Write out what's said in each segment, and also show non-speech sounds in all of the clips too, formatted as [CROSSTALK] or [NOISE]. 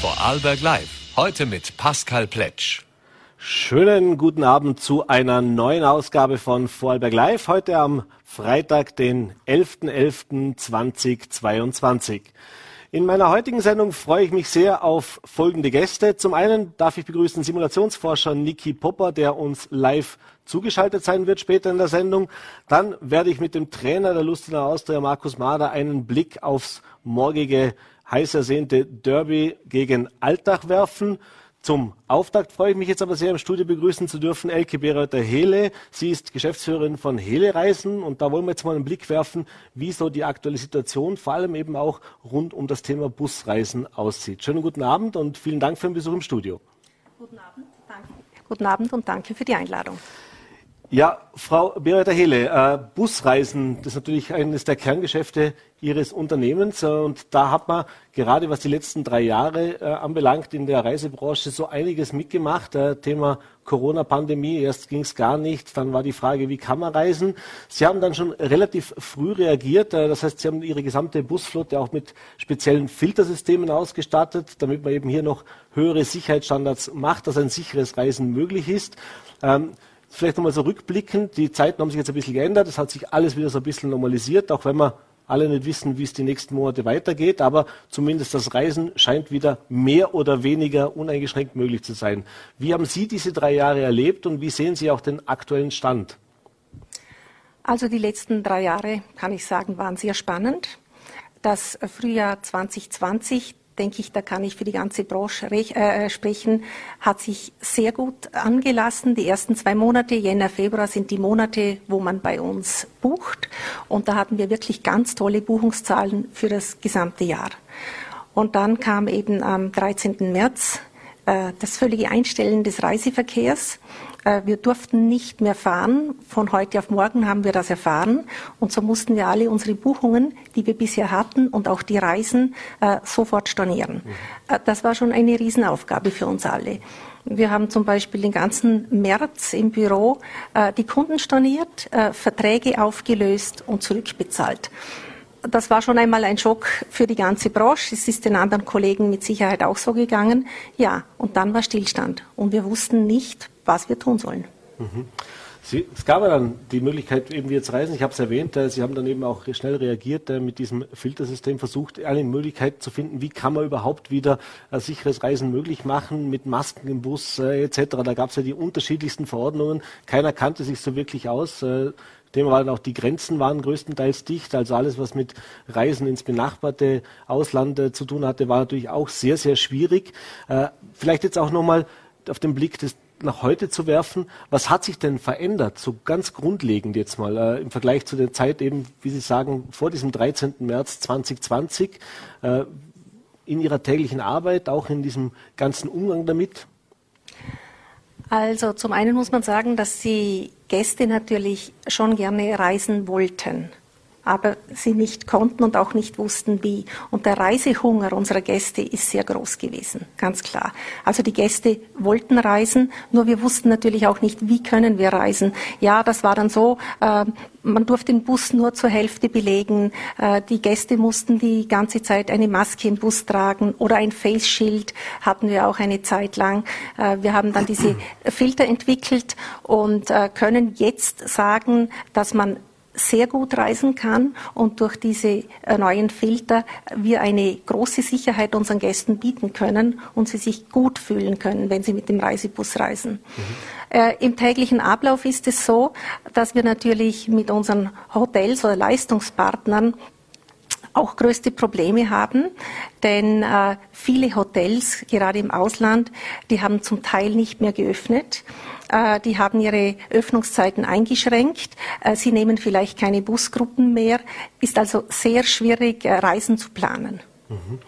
Vorarlberg Live. Heute mit Pascal Pletsch. Schönen guten Abend zu einer neuen Ausgabe von Vorarlberg Live. Heute am Freitag, den 11.11.2022. In meiner heutigen Sendung freue ich mich sehr auf folgende Gäste. Zum einen darf ich begrüßen Simulationsforscher Niki Popper, der uns live zugeschaltet sein wird später in der Sendung. Dann werde ich mit dem Trainer der Lustener Austria, Markus Mader, einen Blick aufs morgige heiß ersehnte Derby gegen Altach werfen. Zum Auftakt freue ich mich jetzt aber sehr, im Studio begrüßen zu dürfen Elke Bereuter Hele. Sie ist Geschäftsführerin von Hele Reisen und da wollen wir jetzt mal einen Blick werfen, wie so die aktuelle Situation, vor allem eben auch rund um das Thema Busreisen aussieht. Schönen guten Abend und vielen Dank für den Besuch im Studio. Guten Abend, danke. Guten Abend und danke für die Einladung. Ja, Frau Beretta Hele, äh, Busreisen, das ist natürlich eines der Kerngeschäfte Ihres Unternehmens. Äh, und da hat man gerade, was die letzten drei Jahre äh, anbelangt, in der Reisebranche so einiges mitgemacht. Äh, Thema Corona-Pandemie, erst ging es gar nicht, dann war die Frage, wie kann man reisen. Sie haben dann schon relativ früh reagiert. Äh, das heißt, Sie haben Ihre gesamte Busflotte auch mit speziellen Filtersystemen ausgestattet, damit man eben hier noch höhere Sicherheitsstandards macht, dass ein sicheres Reisen möglich ist. Ähm, Vielleicht nochmal so rückblickend, die Zeiten haben sich jetzt ein bisschen geändert, es hat sich alles wieder so ein bisschen normalisiert, auch wenn wir alle nicht wissen, wie es die nächsten Monate weitergeht, aber zumindest das Reisen scheint wieder mehr oder weniger uneingeschränkt möglich zu sein. Wie haben Sie diese drei Jahre erlebt und wie sehen Sie auch den aktuellen Stand? Also die letzten drei Jahre, kann ich sagen, waren sehr spannend. Das Frühjahr 2020, denke ich, da kann ich für die ganze Branche äh, sprechen, hat sich sehr gut angelassen. Die ersten zwei Monate, Jänner, Februar, sind die Monate, wo man bei uns bucht. Und da hatten wir wirklich ganz tolle Buchungszahlen für das gesamte Jahr. Und dann kam eben am 13. März äh, das völlige Einstellen des Reiseverkehrs. Äh, wir durften nicht mehr fahren. Von heute auf morgen haben wir das erfahren. Und so mussten wir alle unsere Buchungen, die wir bisher hatten und auch die Reisen äh, sofort stornieren. Mhm. Äh, das war schon eine Riesenaufgabe für uns alle. Wir haben zum Beispiel den ganzen März im Büro die Kunden storniert, Verträge aufgelöst und zurückbezahlt. Das war schon einmal ein Schock für die ganze Branche. Es ist den anderen Kollegen mit Sicherheit auch so gegangen. Ja, und dann war Stillstand. Und wir wussten nicht, was wir tun sollen. Mhm. Sie, es gab ja dann die Möglichkeit, eben wie zu reisen. Ich habe es erwähnt, äh, Sie haben dann eben auch schnell reagiert äh, mit diesem Filtersystem, versucht, eine Möglichkeit zu finden, wie kann man überhaupt wieder ein sicheres Reisen möglich machen mit Masken im Bus äh, etc. Da gab es ja die unterschiedlichsten Verordnungen. Keiner kannte sich so wirklich aus. Äh, Thema waren auch die Grenzen waren größtenteils dicht, also alles, was mit Reisen ins benachbarte Ausland äh, zu tun hatte, war natürlich auch sehr, sehr schwierig. Äh, vielleicht jetzt auch nochmal auf den Blick des nach heute zu werfen. Was hat sich denn verändert, so ganz grundlegend jetzt mal äh, im Vergleich zu der Zeit eben, wie Sie sagen, vor diesem 13. März 2020 äh, in Ihrer täglichen Arbeit, auch in diesem ganzen Umgang damit? Also zum einen muss man sagen, dass die Gäste natürlich schon gerne reisen wollten aber sie nicht konnten und auch nicht wussten, wie. Und der Reisehunger unserer Gäste ist sehr groß gewesen, ganz klar. Also die Gäste wollten reisen, nur wir wussten natürlich auch nicht, wie können wir reisen. Ja, das war dann so, äh, man durfte den Bus nur zur Hälfte belegen. Äh, die Gäste mussten die ganze Zeit eine Maske im Bus tragen oder ein Face Shield hatten wir auch eine Zeit lang. Äh, wir haben dann diese [CLEARS THROAT] Filter entwickelt und äh, können jetzt sagen, dass man sehr gut reisen kann und durch diese äh, neuen Filter wir eine große Sicherheit unseren Gästen bieten können und sie sich gut fühlen können, wenn sie mit dem Reisebus reisen. Mhm. Äh, Im täglichen Ablauf ist es so, dass wir natürlich mit unseren Hotels oder Leistungspartnern auch größte Probleme haben, denn äh, viele Hotels, gerade im Ausland, die haben zum Teil nicht mehr geöffnet. Äh, die haben ihre Öffnungszeiten eingeschränkt. Äh, sie nehmen vielleicht keine Busgruppen mehr. Ist also sehr schwierig, äh, Reisen zu planen. Mhm.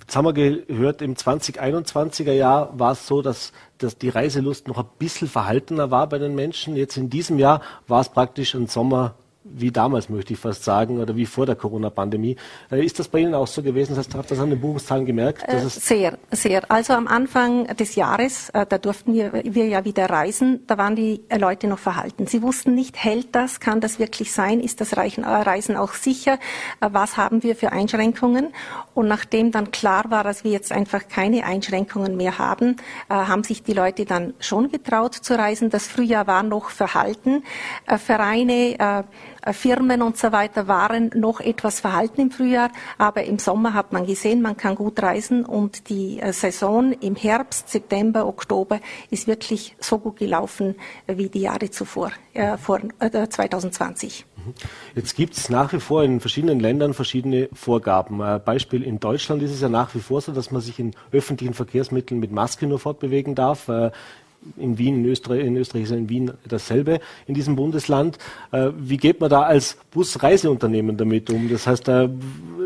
Jetzt haben wir gehört, im 2021er Jahr war es so, dass, dass die Reiselust noch ein bisschen verhaltener war bei den Menschen. Jetzt in diesem Jahr war es praktisch ein Sommer wie damals, möchte ich fast sagen, oder wie vor der Corona-Pandemie. Äh, ist das bei Ihnen auch so gewesen? Das heißt, habt ihr das an den Buchungszahlen gemerkt? Äh, sehr, sehr. Also am Anfang des Jahres, äh, da durften wir, wir ja wieder reisen, da waren die Leute noch verhalten. Sie wussten nicht, hält das, kann das wirklich sein, ist das Reisen auch sicher, was haben wir für Einschränkungen? Und nachdem dann klar war, dass wir jetzt einfach keine Einschränkungen mehr haben, haben sich die Leute dann schon getraut zu reisen. Das Frühjahr war noch verhalten. Vereine, Firmen und so weiter waren noch etwas verhalten im Frühjahr, aber im Sommer hat man gesehen, man kann gut reisen und die äh, Saison im Herbst, September, Oktober ist wirklich so gut gelaufen wie die Jahre zuvor, äh, vor äh, 2020. Mhm. Jetzt gibt es nach wie vor in verschiedenen Ländern verschiedene Vorgaben. Äh, Beispiel in Deutschland ist es ja nach wie vor so, dass man sich in öffentlichen Verkehrsmitteln mit Maske nur fortbewegen darf. In Wien, in Österreich, in Österreich ist in Wien dasselbe in diesem Bundesland. Äh, wie geht man da als Busreiseunternehmen damit um? Das heißt, äh,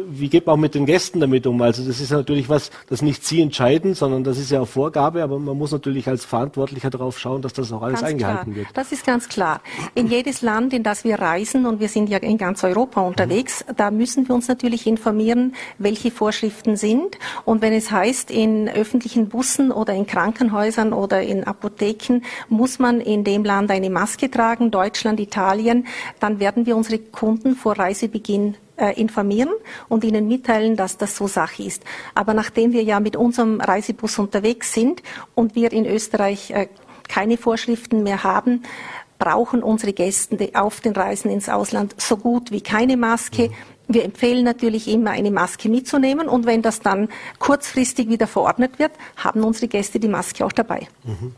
wie geht man auch mit den Gästen damit um? Also das ist natürlich was, das nicht Sie entscheiden, sondern das ist ja auch Vorgabe, aber man muss natürlich als Verantwortlicher darauf schauen, dass das auch alles ganz eingehalten klar. wird. Das ist ganz klar. In jedes Land, in das wir reisen, und wir sind ja in ganz Europa unterwegs, mhm. da müssen wir uns natürlich informieren, welche Vorschriften sind. Und wenn es heißt, in öffentlichen Bussen oder in Krankenhäusern oder in Apotheken muss man in dem Land eine Maske tragen, Deutschland, Italien, dann werden wir unsere Kunden vor Reisebeginn äh, informieren und ihnen mitteilen, dass das so Sache ist. Aber nachdem wir ja mit unserem Reisebus unterwegs sind und wir in Österreich äh, keine Vorschriften mehr haben, brauchen unsere Gäste auf den Reisen ins Ausland so gut wie keine Maske. Wir empfehlen natürlich immer, eine Maske mitzunehmen und wenn das dann kurzfristig wieder verordnet wird, haben unsere Gäste die Maske auch dabei. Mhm.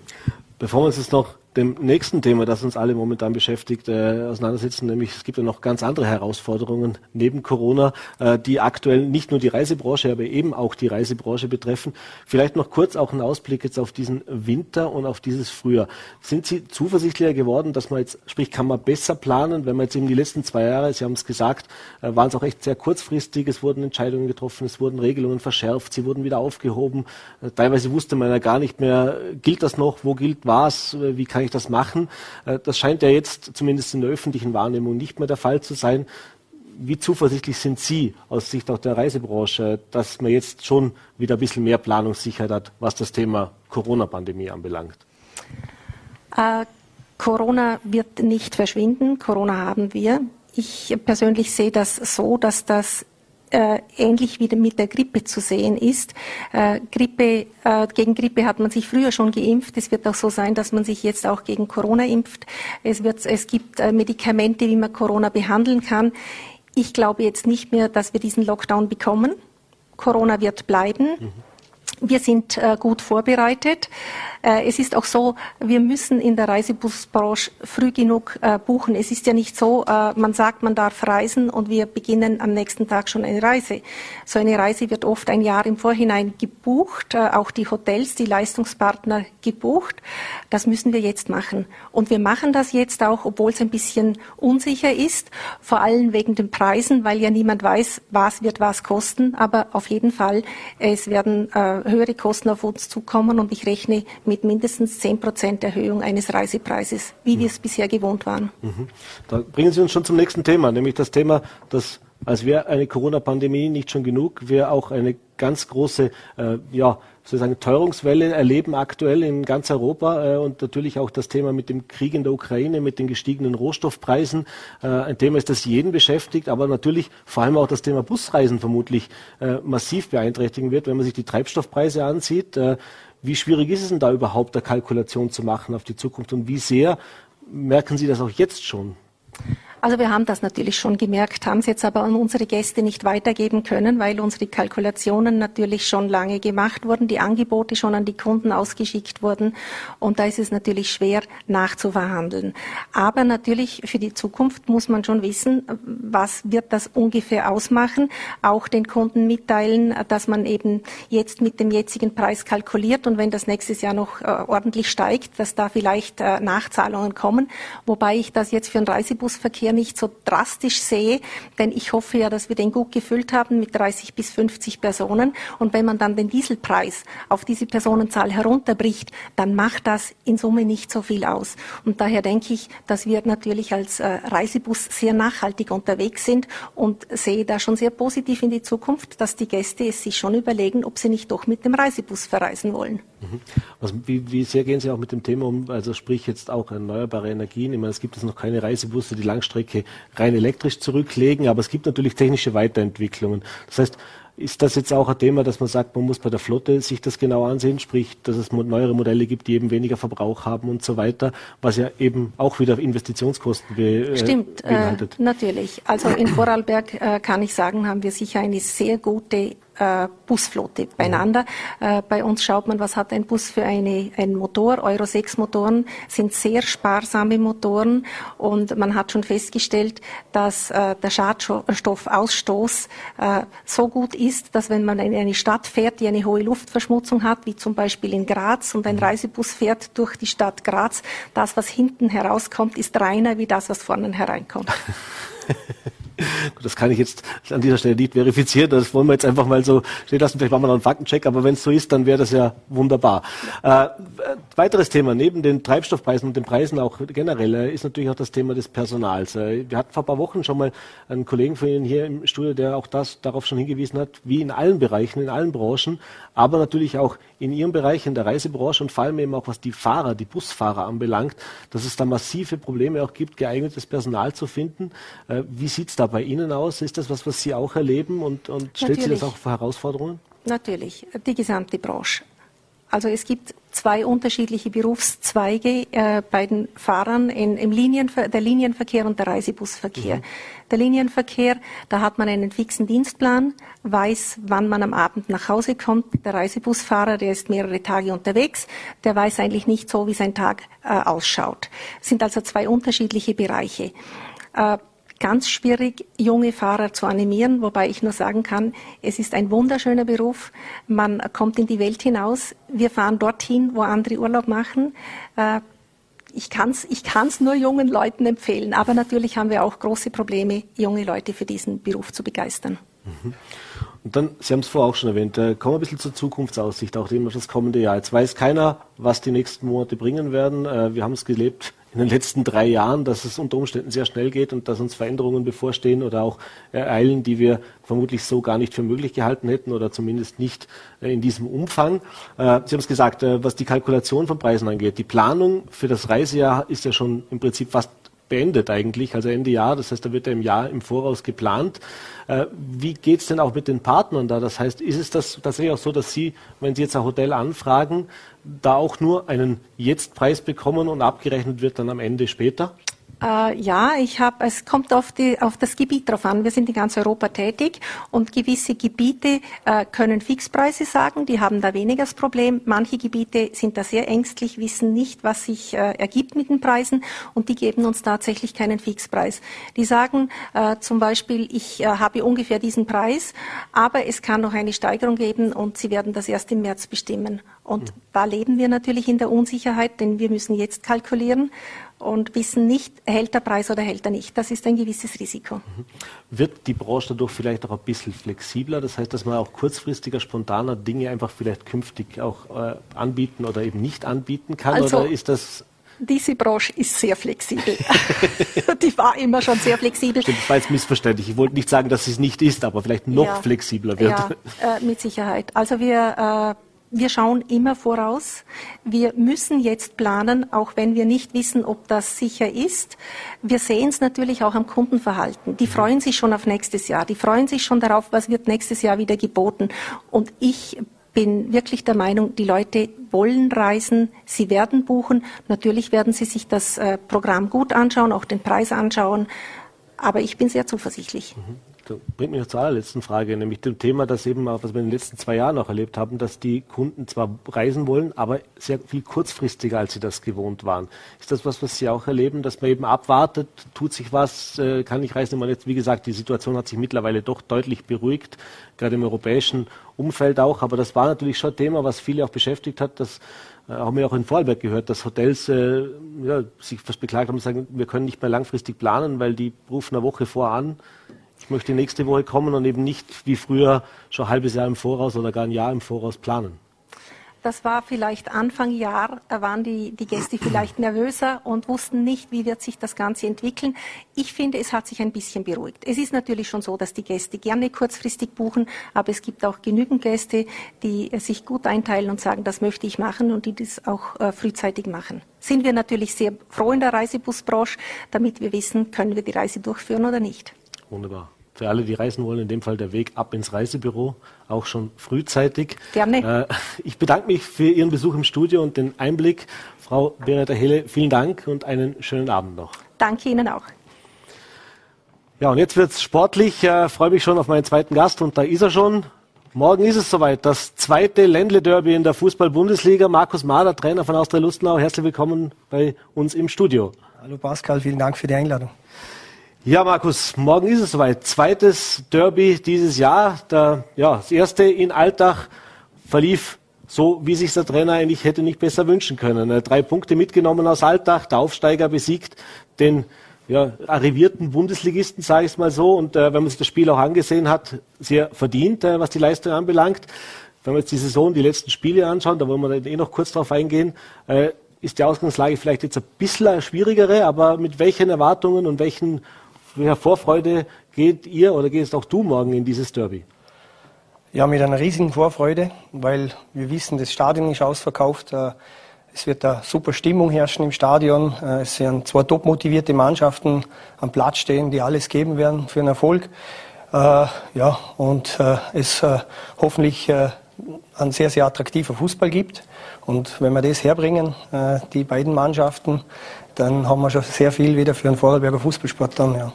Bevor wir uns jetzt noch dem nächsten Thema, das uns alle momentan beschäftigt, äh, auseinandersetzen, nämlich es gibt ja noch ganz andere Herausforderungen neben Corona, äh, die aktuell nicht nur die Reisebranche, aber eben auch die Reisebranche betreffen. Vielleicht noch kurz auch ein Ausblick jetzt auf diesen Winter und auf dieses Frühjahr. Sind Sie zuversichtlicher geworden, dass man jetzt, sprich, kann man besser planen, wenn man jetzt eben die letzten zwei Jahre, Sie haben es gesagt, äh, waren es auch echt sehr kurzfristig, es wurden Entscheidungen getroffen, es wurden Regelungen verschärft, sie wurden wieder aufgehoben. Äh, teilweise wusste man ja gar nicht mehr, gilt das noch, wo gilt was, wie kann ich ich das machen. Äh, das scheint ja jetzt zumindest in der öffentlichen Wahrnehmung nicht mehr der Fall zu sein. Wie zuversichtlich sind Sie aus Sicht auch der Reisebranche, dass man jetzt schon wieder ein bisschen mehr Planungssicherheit hat, was das Thema Corona-Pandemie anbelangt? Äh, Corona wird nicht verschwinden. Corona haben wir. Ich persönlich sehe das so, dass das äh, ähnlich wie mit der Grippe zu sehen ist. Äh, Grippe, äh, gegen Grippe hat man sich früher schon geimpft. Es wird auch so sein, dass man sich jetzt auch gegen Corona impft. Es, wird, es gibt äh, Medikamente, wie man Corona behandeln kann. Ich glaube jetzt nicht mehr, dass wir diesen Lockdown bekommen. Corona wird bleiben. Mhm. Wir sind äh, gut vorbereitet. Äh, es ist auch so, wir müssen in der Reisebusbranche früh genug äh, buchen. Es ist ja nicht so, äh, man sagt, man darf reisen und wir beginnen am nächsten Tag schon eine Reise. So eine Reise wird oft ein Jahr im Vorhinein gebucht, auch die Hotels, die Leistungspartner gebucht. Das müssen wir jetzt machen. Und wir machen das jetzt auch, obwohl es ein bisschen unsicher ist, vor allem wegen den Preisen, weil ja niemand weiß, was wird was kosten. Aber auf jeden Fall, es werden höhere Kosten auf uns zukommen und ich rechne mit mindestens 10 Prozent Erhöhung eines Reisepreises, wie mhm. wir es bisher gewohnt waren. Mhm. Da bringen Sie uns schon zum nächsten Thema, nämlich das Thema, dass als wäre eine Corona-Pandemie nicht schon genug, wir auch eine ganz große, äh, ja, sozusagen Teuerungswelle erleben aktuell in ganz Europa äh, und natürlich auch das Thema mit dem Krieg in der Ukraine, mit den gestiegenen Rohstoffpreisen. Äh, ein Thema ist, das jeden beschäftigt, aber natürlich vor allem auch das Thema Busreisen vermutlich äh, massiv beeinträchtigen wird, wenn man sich die Treibstoffpreise ansieht. Wie schwierig ist es denn da überhaupt, eine Kalkulation zu machen auf die Zukunft und wie sehr merken Sie das auch jetzt schon? Also wir haben das natürlich schon gemerkt, haben es jetzt aber an unsere Gäste nicht weitergeben können, weil unsere Kalkulationen natürlich schon lange gemacht wurden, die Angebote schon an die Kunden ausgeschickt wurden. Und da ist es natürlich schwer nachzuverhandeln. Aber natürlich für die Zukunft muss man schon wissen, was wird das ungefähr ausmachen, auch den Kunden mitteilen, dass man eben jetzt mit dem jetzigen Preis kalkuliert und wenn das nächstes Jahr noch äh, ordentlich steigt, dass da vielleicht äh, Nachzahlungen kommen, wobei ich das jetzt für den Reisebusverkehr Reiseverkehr nicht so drastisch sehe, denn ich hoffe ja, dass wir den gut gefüllt haben mit 30 bis 50 Personen. Und wenn man dann den Dieselpreis auf diese Personenzahl herunterbricht, dann macht das in Summe nicht so viel aus. Und daher denke ich, dass wir natürlich als äh, Reisebus sehr nachhaltig unterwegs sind und sehe da schon sehr positiv in die Zukunft, dass die Gäste es sich schon überlegen, ob sie nicht doch mit dem Reisebus verreisen wollen. Mhm. Was, wie, wie, sehr gehen Sie auch mit dem Thema um, also sprich jetzt auch erneuerbare Energien? Ich meine, es gibt jetzt noch keine Reisebusse, die Langstrecke rein elektrisch zurücklegen, aber es gibt natürlich technische Weiterentwicklungen. Das heißt, ist das jetzt auch ein Thema, dass man sagt, man muss bei der Flotte sich das genau ansehen, sprich, dass es neuere Modelle gibt, die eben weniger Verbrauch haben und so weiter, was ja eben auch wieder Investitionskosten be Stimmt, äh, beinhaltet. Äh, natürlich. Also in Vorarlberg äh, kann ich sagen, haben wir sicher eine sehr gute äh, Busflotte beieinander. Äh, bei uns schaut man, was hat ein Bus für eine, einen Motor. Euro 6 Motoren sind sehr sparsame Motoren und man hat schon festgestellt, dass äh, der Schadstoffausstoß äh, so gut ist, dass wenn man in eine Stadt fährt, die eine hohe Luftverschmutzung hat, wie zum Beispiel in Graz und ein mhm. Reisebus fährt durch die Stadt Graz, das, was hinten herauskommt, ist reiner wie das, was vorne hereinkommt. [LAUGHS] Das kann ich jetzt an dieser Stelle nicht verifizieren. Das wollen wir jetzt einfach mal so stehen lassen. Vielleicht machen wir noch einen Faktencheck, aber wenn es so ist, dann wäre das ja wunderbar. Äh, weiteres Thema, neben den Treibstoffpreisen und den Preisen auch generell, äh, ist natürlich auch das Thema des Personals. Äh, wir hatten vor ein paar Wochen schon mal einen Kollegen von Ihnen hier im Studio, der auch das darauf schon hingewiesen hat, wie in allen Bereichen, in allen Branchen, aber natürlich auch in Ihrem Bereich, in der Reisebranche und vor allem eben auch was die Fahrer, die Busfahrer anbelangt, dass es da massive Probleme auch gibt, geeignetes Personal zu finden. Äh, wie sieht es da bei Ihnen aus? Ist das was, was Sie auch erleben und, und stellt Sie das auch vor Herausforderungen? Natürlich, die gesamte Branche. Also es gibt zwei unterschiedliche Berufszweige äh, bei den Fahrern in, im Linienver der Linienverkehr und der Reisebusverkehr. Mhm. Der Linienverkehr, da hat man einen fixen Dienstplan, weiß, wann man am Abend nach Hause kommt. Der Reisebusfahrer, der ist mehrere Tage unterwegs, der weiß eigentlich nicht so, wie sein Tag äh, ausschaut. Das sind also zwei unterschiedliche Bereiche. Äh, ganz schwierig, junge Fahrer zu animieren, wobei ich nur sagen kann, es ist ein wunderschöner Beruf. Man kommt in die Welt hinaus. Wir fahren dorthin, wo andere Urlaub machen. Äh, ich kann es ich kann's nur jungen Leuten empfehlen, aber natürlich haben wir auch große Probleme, junge Leute für diesen Beruf zu begeistern. Mhm. Und dann, Sie haben es vorher auch schon erwähnt, äh, kommen wir ein bisschen zur Zukunftsaussicht, auch dem auf das kommende Jahr. Jetzt weiß keiner, was die nächsten Monate bringen werden. Äh, wir haben es gelebt in den letzten drei Jahren, dass es unter Umständen sehr schnell geht und dass uns Veränderungen bevorstehen oder auch ereilen, die wir vermutlich so gar nicht für möglich gehalten hätten oder zumindest nicht äh, in diesem Umfang. Äh, Sie haben es gesagt, äh, was die Kalkulation von Preisen angeht. Die Planung für das Reisejahr ist ja schon im Prinzip fast beendet eigentlich, also Ende Jahr. Das heißt, da wird ja im Jahr im Voraus geplant. Wie geht es denn auch mit den Partnern da? Das heißt, ist es das tatsächlich auch so, dass Sie, wenn Sie jetzt ein Hotel anfragen, da auch nur einen Jetzt-Preis bekommen und abgerechnet wird dann am Ende später? Äh, ja, ich habe. Es kommt auf, die, auf das Gebiet drauf an. Wir sind in ganz Europa tätig und gewisse Gebiete äh, können Fixpreise sagen. Die haben da weniger das Problem. Manche Gebiete sind da sehr ängstlich, wissen nicht, was sich äh, ergibt mit den Preisen und die geben uns tatsächlich keinen Fixpreis. Die sagen äh, zum Beispiel, ich äh, habe ungefähr diesen Preis, aber es kann noch eine Steigerung geben und sie werden das erst im März bestimmen. Und mhm. da leben wir natürlich in der Unsicherheit, denn wir müssen jetzt kalkulieren und wissen nicht, hält der Preis oder hält er nicht. Das ist ein gewisses Risiko. Wird die Branche dadurch vielleicht auch ein bisschen flexibler? Das heißt, dass man auch kurzfristiger, spontaner Dinge einfach vielleicht künftig auch äh, anbieten oder eben nicht anbieten kann? Also, oder ist das diese Branche ist sehr flexibel. [LAUGHS] die war immer schon sehr flexibel. Stimmt, das war jetzt missverständlich. Ich wollte nicht sagen, dass es nicht ist, aber vielleicht noch ja, flexibler wird. Ja, äh, mit Sicherheit. Also wir äh, wir schauen immer voraus. Wir müssen jetzt planen, auch wenn wir nicht wissen, ob das sicher ist. Wir sehen es natürlich auch am Kundenverhalten. Die freuen sich schon auf nächstes Jahr. Die freuen sich schon darauf, was wird nächstes Jahr wieder geboten. Und ich bin wirklich der Meinung, die Leute wollen reisen, sie werden buchen. Natürlich werden sie sich das äh, Programm gut anschauen, auch den Preis anschauen. Aber ich bin sehr zuversichtlich. Mhm. Bringt mich zur allerletzten Frage, nämlich dem Thema, das eben, was wir in den letzten zwei Jahren auch erlebt haben, dass die Kunden zwar reisen wollen, aber sehr viel kurzfristiger, als sie das gewohnt waren. Ist das was, was Sie auch erleben, dass man eben abwartet, tut sich was, äh, kann ich reisen? Man jetzt, wie gesagt, die Situation hat sich mittlerweile doch deutlich beruhigt, gerade im europäischen Umfeld auch, aber das war natürlich schon ein Thema, was viele auch beschäftigt hat, dass äh, haben wir auch in Vorarlberg gehört, dass Hotels äh, ja, sich fast beklagt haben und sagen, wir können nicht mehr langfristig planen, weil die rufen eine Woche vor an, ich möchte nächste Woche kommen und eben nicht wie früher schon ein halbes Jahr im Voraus oder gar ein Jahr im Voraus planen. Das war vielleicht Anfang Jahr, da waren die, die Gäste vielleicht nervöser und wussten nicht, wie wird sich das Ganze entwickeln. Ich finde, es hat sich ein bisschen beruhigt. Es ist natürlich schon so, dass die Gäste gerne kurzfristig buchen, aber es gibt auch genügend Gäste, die sich gut einteilen und sagen, das möchte ich machen und die das auch äh, frühzeitig machen. Sind wir natürlich sehr froh in der Reisebusbranche, damit wir wissen, können wir die Reise durchführen oder nicht. Wunderbar. Für alle, die reisen wollen, in dem Fall der Weg ab ins Reisebüro, auch schon frühzeitig. Gerne. Äh, ich bedanke mich für Ihren Besuch im Studio und den Einblick. Frau Beretta Helle, vielen Dank und einen schönen Abend noch. Danke Ihnen auch. Ja, und jetzt wird es sportlich. Ich äh, freue mich schon auf meinen zweiten Gast und da ist er schon. Morgen ist es soweit. Das zweite Ländle-Derby in der Fußball-Bundesliga. Markus Mahler, Trainer von Austria Lustenau. Herzlich willkommen bei uns im Studio. Hallo Pascal, vielen Dank für die Einladung. Ja, Markus, morgen ist es soweit. Zweites Derby dieses Jahr. Der, ja, das erste in Altach verlief so, wie sich der Trainer eigentlich hätte nicht besser wünschen können. Drei Punkte mitgenommen aus Altach, der Aufsteiger besiegt den ja, arrivierten Bundesligisten, sage ich es mal so. Und äh, wenn man sich das Spiel auch angesehen hat, sehr verdient, äh, was die Leistung anbelangt. Wenn wir jetzt die Saison, die letzten Spiele anschauen, da wollen wir eh noch kurz drauf eingehen, äh, ist die Ausgangslage vielleicht jetzt ein bisschen schwierigere, aber mit welchen Erwartungen und welchen welcher Vorfreude geht ihr oder gehst auch du morgen in dieses Derby? Ja, mit einer riesigen Vorfreude, weil wir wissen, das Stadion ist ausverkauft. Äh, es wird eine super Stimmung herrschen im Stadion. Äh, es werden zwei top motivierte Mannschaften am Platz stehen, die alles geben werden für einen Erfolg. Äh, ja, und es hoffentlich ein sehr, sehr attraktiver Fußball gibt. Und wenn wir das herbringen, die beiden Mannschaften, dann haben wir schon sehr viel wieder für einen Vorarlberger Fußballsport dann. Ja.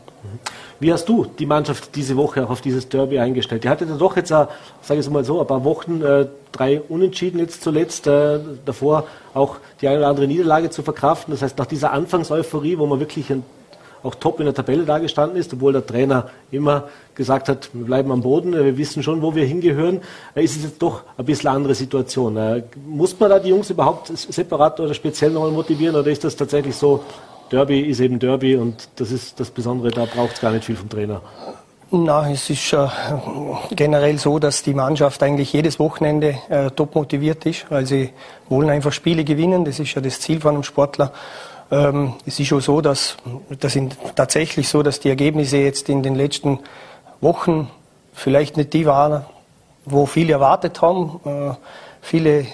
Wie hast du die Mannschaft diese Woche auch auf dieses Derby eingestellt? Die hatte doch jetzt, sage ich es mal so, ein paar Wochen, äh, drei Unentschieden jetzt zuletzt, äh, davor auch die eine oder andere Niederlage zu verkraften. Das heißt, nach dieser Anfangseuphorie, wo man wirklich ein auch top in der Tabelle dagestanden ist, obwohl der Trainer immer gesagt hat, wir bleiben am Boden, wir wissen schon, wo wir hingehören, ist es jetzt doch ein bisschen eine andere Situation. Äh, muss man da die Jungs überhaupt separat oder speziell nochmal motivieren oder ist das tatsächlich so, Derby ist eben Derby und das ist das Besondere, da braucht es gar nicht viel vom Trainer? Na, es ist äh, generell so, dass die Mannschaft eigentlich jedes Wochenende äh, top motiviert ist, weil sie wollen einfach Spiele gewinnen. Das ist ja das Ziel von einem Sportler. Ähm, es ist schon so, dass das sind tatsächlich so, dass die Ergebnisse jetzt in den letzten Wochen vielleicht nicht die waren, wo viele erwartet haben. Äh, viele äh,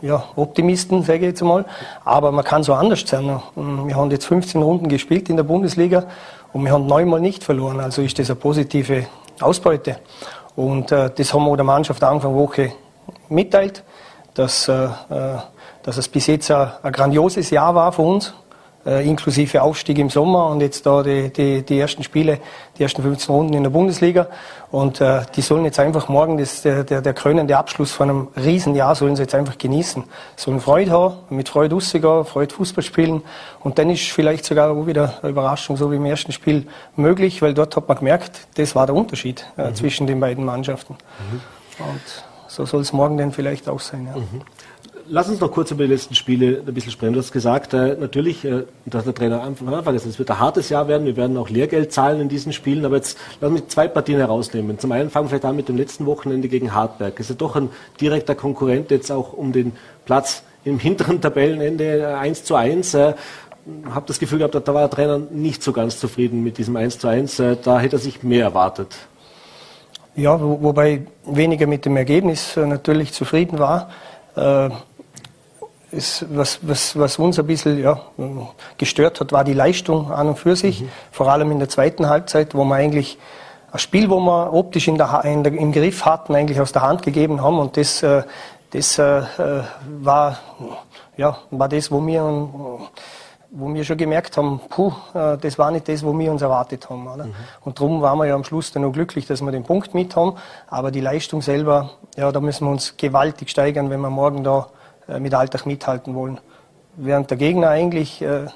ja, Optimisten, sage ich jetzt mal. Aber man kann so anders sein. Wir haben jetzt 15 Runden gespielt in der Bundesliga und wir haben neunmal nicht verloren. Also ist das eine positive Ausbeute. Und äh, das haben wir der Mannschaft Anfang Woche mitteilt, dass äh, äh dass es bis jetzt ein, ein grandioses Jahr war für uns, äh, inklusive Aufstieg im Sommer und jetzt da die, die, die ersten Spiele, die ersten 15 Runden in der Bundesliga. Und äh, die sollen jetzt einfach morgen, das, der, der, der krönende Abschluss von einem Riesenjahr, sollen sie jetzt einfach genießen. Sollen Freude haben, mit Freude rausgehen, Freude Fußball spielen. Und dann ist vielleicht sogar auch wieder eine Überraschung, so wie im ersten Spiel, möglich, weil dort hat man gemerkt, das war der Unterschied äh, mhm. zwischen den beiden Mannschaften. Mhm. Und so soll es morgen dann vielleicht auch sein. Ja. Mhm lass uns noch kurz über die letzten Spiele ein bisschen sprechen. Du hast gesagt, äh, natürlich, äh, das hat der Trainer am Anfang gesagt, es wird ein hartes Jahr werden, wir werden auch Lehrgeld zahlen in diesen Spielen, aber jetzt lass mich zwei Partien herausnehmen. Zum einen fangen wir vielleicht an mit dem letzten Wochenende gegen Hartberg. Ist ja doch ein direkter Konkurrent jetzt auch um den Platz im [LAUGHS] hinteren Tabellenende 1 zu 1. Äh, habe das Gefühl gehabt, da war der Trainer nicht so ganz zufrieden mit diesem 1 zu 1. Äh, da hätte er sich mehr erwartet. Ja, wo, wobei weniger mit dem Ergebnis äh, natürlich zufrieden war. Äh, ist, was, was, was uns ein bisschen ja, gestört hat, war die Leistung an und für sich. Mhm. Vor allem in der zweiten Halbzeit, wo wir eigentlich ein Spiel, wo wir optisch in der, in der, im Griff hatten, eigentlich aus der Hand gegeben haben. Und das, äh, das äh, war, ja, war das, wo wir wo wir schon gemerkt haben, puh, äh, das war nicht das, wo wir uns erwartet haben. Mhm. Und darum waren wir ja am Schluss dann noch glücklich, dass wir den Punkt mit haben. Aber die Leistung selber, ja, da müssen wir uns gewaltig steigern, wenn wir morgen da äh, mit Alltag mithalten wollen. Während der Gegner eigentlich äh,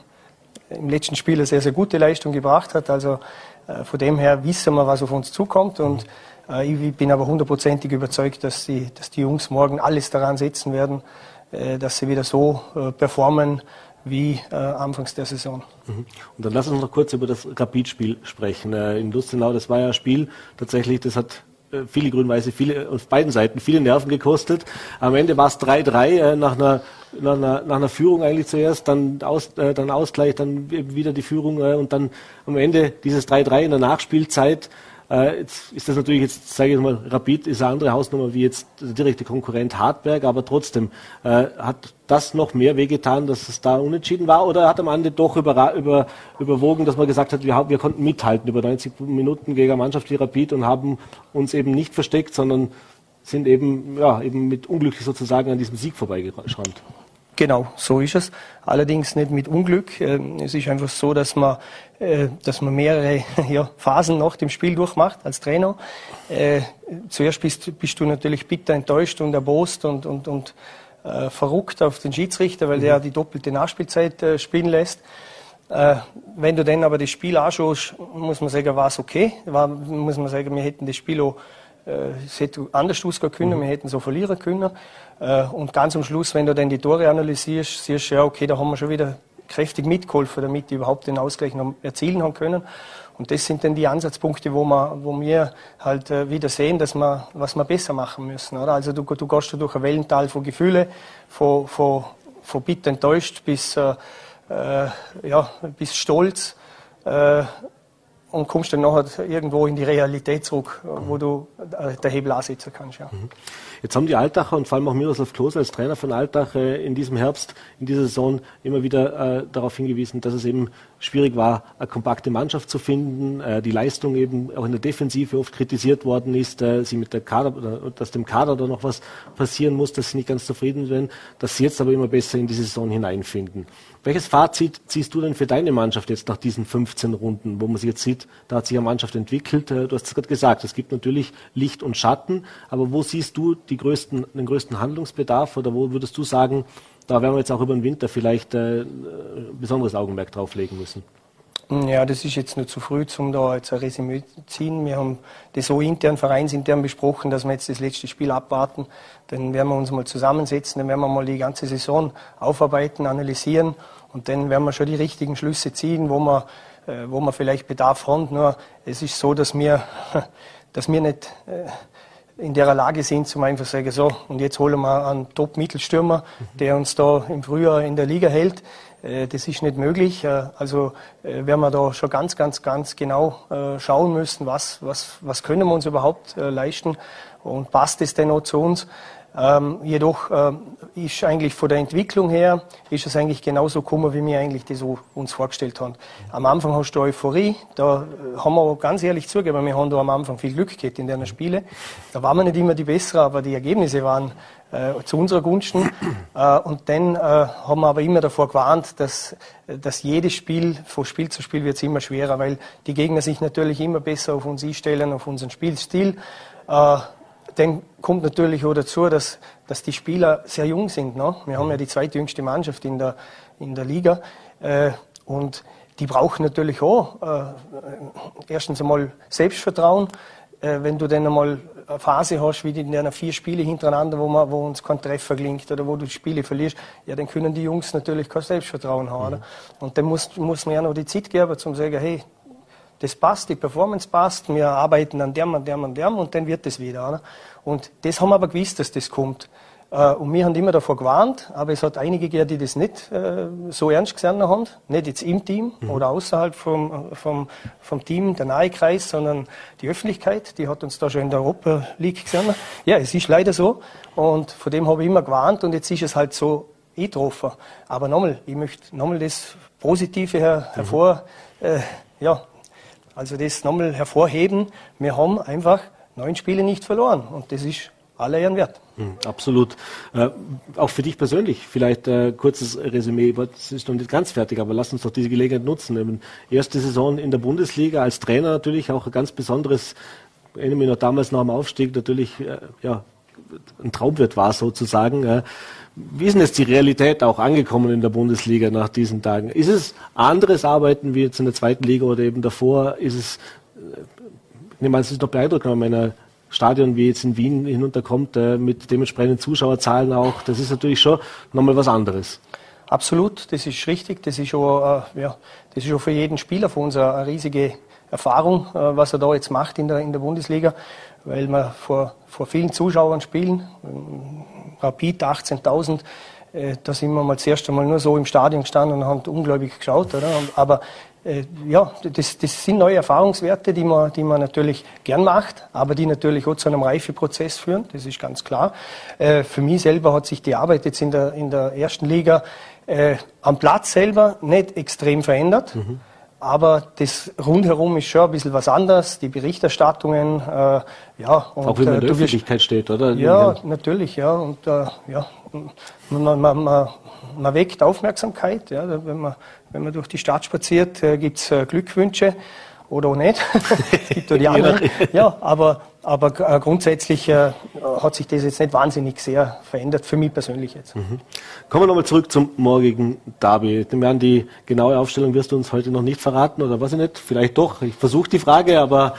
im letzten Spiel eine sehr, sehr gute Leistung gebracht hat. Also äh, von dem her wissen wir, was auf uns zukommt. Und äh, ich bin aber hundertprozentig überzeugt, dass die, dass die Jungs morgen alles daran setzen werden, äh, dass sie wieder so äh, performen, wie äh, anfangs der Saison. Mhm. Und dann lass uns noch kurz über das Rapid-Spiel sprechen. Äh, in Lustenau, das war ja ein Spiel, tatsächlich, das hat äh, viele grün-weiße, viele auf beiden Seiten viele Nerven gekostet. Am Ende war es 3-3 äh, nach, einer, nach, einer, nach einer Führung eigentlich zuerst, dann, aus, äh, dann Ausgleich, dann wieder die Führung äh, und dann am Ende dieses 3-3 in der Nachspielzeit. Äh, jetzt ist das natürlich jetzt, sage ich mal, Rapid ist eine andere Hausnummer wie jetzt der direkte Konkurrent Hartberg, aber trotzdem äh, hat das noch mehr wehgetan, dass es da unentschieden war oder hat am Ende doch über, über, überwogen, dass man gesagt hat, wir, wir konnten mithalten über 90 Minuten gegen eine Mannschaft wie Rapid und haben uns eben nicht versteckt, sondern sind eben, ja, eben mit unglücklich sozusagen an diesem Sieg vorbeigeschrammt. Genau, so ist es. Allerdings nicht mit Unglück. Ähm, es ist einfach so, dass man, äh, dass man mehrere [LAUGHS] ja, Phasen nach dem Spiel durchmacht als Trainer. Äh, zuerst bist, bist du natürlich bitter enttäuscht und erbost und, und, und äh, verrückt auf den Schiedsrichter, weil mhm. der die doppelte Nachspielzeit äh, spielen lässt. Äh, wenn du dann aber das Spiel anschaust, muss man sagen, war es okay. War, muss man sagen, wir hätten das Spiel auch äh, es hätte anders ausgehen können, mhm. wir hätten so verlieren können. Äh, und ganz am Schluss, wenn du dann die Tore analysierst, siehst du, ja, okay, da haben wir schon wieder kräftig mitgeholfen, damit die überhaupt den Ausgleich noch erzielen haben können. Und das sind dann die Ansatzpunkte, wo, man, wo wir halt äh, wieder sehen, dass wir, was wir besser machen müssen. Oder? Also du, du gehst durch ein Wellental von Gefühle, von, von, von bitter enttäuscht bis, äh, äh, ja, bis stolz. Äh, und kommst dann nachher irgendwo in die Realität zurück, wo du äh, der Hebel ansetzen kannst. Ja. Mhm. Jetzt haben die Altacher und vor allem auch Miroslav Klose als Trainer von Altach äh, in diesem Herbst, in dieser Saison immer wieder äh, darauf hingewiesen, dass es eben schwierig war, eine kompakte Mannschaft zu finden, die Leistung eben auch in der Defensive oft kritisiert worden ist, sie mit der Kader, dass dem Kader da noch was passieren muss, dass sie nicht ganz zufrieden sind, dass sie jetzt aber immer besser in die Saison hineinfinden. Welches Fazit ziehst du denn für deine Mannschaft jetzt nach diesen 15 Runden, wo man sich jetzt sieht, da hat sich eine Mannschaft entwickelt? Äh, du hast es gerade gesagt, es gibt natürlich Licht und Schatten, aber wo siehst du größten, den größten Handlungsbedarf oder wo würdest du sagen, da werden wir jetzt auch über den Winter vielleicht äh, besonderes Augenmerk drauf legen müssen? Ja, das ist jetzt noch zu früh, um da jetzt ein Resümee zu ziehen. Wir haben das so intern, vereinsintern besprochen, dass wir jetzt das letzte Spiel abwarten. Dann werden wir uns mal zusammensetzen, dann werden wir mal die ganze Saison aufarbeiten, analysieren und dann werden wir schon die richtigen Schlüsse ziehen, wo wir, äh, wo wir vielleicht Bedarf haben. Nur es ist so, dass wir, [LAUGHS] dass wir nicht äh, in der Lage sind, zum einfach sagen, so, und jetzt holen wir einen Top-Mittelstürmer, der uns da im Frühjahr in der Liga hält. Äh, das ist nicht möglich. Äh, also äh, werden wir da schon ganz, ganz, ganz genau schauen müssen, was, was, was können wir uns überhaupt leisten und passt es denn auch zu uns. Ähm, jedoch äh, ist eigentlich von der Entwicklung her, ist es eigentlich genauso gekommen, wie wir eigentlich das uns vorgestellt haben. Am Anfang hast du Euphorie, da äh, haben wir ganz ehrlich zugegeben, wir haben da am Anfang viel Glück gehabt in den Spielen. Da waren wir nicht immer die Besseren, aber die Ergebnisse waren äh, zu unserer Gunsten. Äh, und dann äh, haben wir aber immer davor gewarnt, dass, dass jedes Spiel, von Spiel zu Spiel wird es immer schwerer, weil die Gegner sich natürlich immer besser auf uns einstellen, auf unseren Spielstil. Dann kommt natürlich auch dazu, dass, dass die Spieler sehr jung sind. Ne? Wir haben ja die zweitjüngste Mannschaft in der, in der Liga. Äh, und die brauchen natürlich auch äh, erstens einmal Selbstvertrauen. Äh, wenn du dann einmal eine Phase hast, wie in einer vier Spiele hintereinander, wo, man, wo uns kein Treffer gelingt oder wo du die Spiele verlierst, ja, dann können die Jungs natürlich kein Selbstvertrauen haben. Mhm. Und dann muss, muss man ja noch die Zeit geben, zum zu sagen, hey, das passt, die Performance passt, wir arbeiten an dem, an dem, an dem und dann wird es wieder. Oder? Und das haben wir aber gewusst, dass das kommt. Äh, und wir haben immer davor gewarnt, aber es hat einige gegeben, die das nicht äh, so ernst gesehen haben. Nicht jetzt im Team mhm. oder außerhalb vom, vom, vom Team, der nahe Kreis, sondern die Öffentlichkeit, die hat uns da schon in der Europa League gesehen. Ja, es ist leider so. Und von dem habe ich immer gewarnt und jetzt ist es halt so eingetroffen. Aber nochmal, ich möchte nochmal das Positive her, hervor, mhm. äh, ja, also das nochmal hervorheben. Wir haben einfach neun Spiele nicht verloren. Und das ist aller Ehren wert. Hm, absolut. Äh, auch für dich persönlich vielleicht äh, kurzes Resümee. Es ist noch nicht ganz fertig, aber lass uns doch diese Gelegenheit nutzen. Eben, erste Saison in der Bundesliga als Trainer natürlich auch ein ganz besonderes. Erinnere mich noch damals nach dem Aufstieg natürlich äh, ja ein Traumwirt war sozusagen. Wie ist denn jetzt die Realität auch angekommen in der Bundesliga nach diesen Tagen? Ist es anderes Arbeiten wie jetzt in der zweiten Liga oder eben davor? Ist es, äh, ich an, es ist noch beeindruckend, wenn man in ein Stadion wie jetzt in Wien hinunterkommt, äh, mit dementsprechenden Zuschauerzahlen auch. Das ist natürlich schon nochmal was anderes. Absolut, das ist richtig. Das ist auch, äh, ja, das ist auch für jeden Spieler von uns eine riesige Erfahrung, was er da jetzt macht in der, in der Bundesliga, weil wir vor, vor vielen Zuschauern spielen. Rapid 18.000, äh, da sind wir mal zuerst einmal nur so im Stadion gestanden und haben ungläubig geschaut. Oder? Aber äh, ja, das, das sind neue Erfahrungswerte, die man, die man natürlich gern macht, aber die natürlich auch zu einem Reifeprozess führen, das ist ganz klar. Äh, für mich selber hat sich die Arbeit jetzt in der, in der ersten Liga äh, am Platz selber nicht extrem verändert. Mhm. Aber das rundherum ist schon ein bisschen was anderes. Die Berichterstattungen, äh, ja. Und, Auch wenn man in der Öffentlichkeit steht, oder? Ja, natürlich, ja. Und äh, ja, man, man, man, man weckt Aufmerksamkeit. Ja. Wenn, man, wenn man durch die Stadt spaziert, äh, gibt's äh, Glückwünsche oder auch nicht. es gibt auch die anderen. ja, aber, aber äh, grundsätzlich äh, hat sich das jetzt nicht wahnsinnig sehr verändert, für mich persönlich jetzt. Mhm. Kommen wir nochmal zurück zum morgigen Derby. Die genaue Aufstellung wirst du uns heute noch nicht verraten oder was ich nicht? Vielleicht doch. Ich versuche die Frage, aber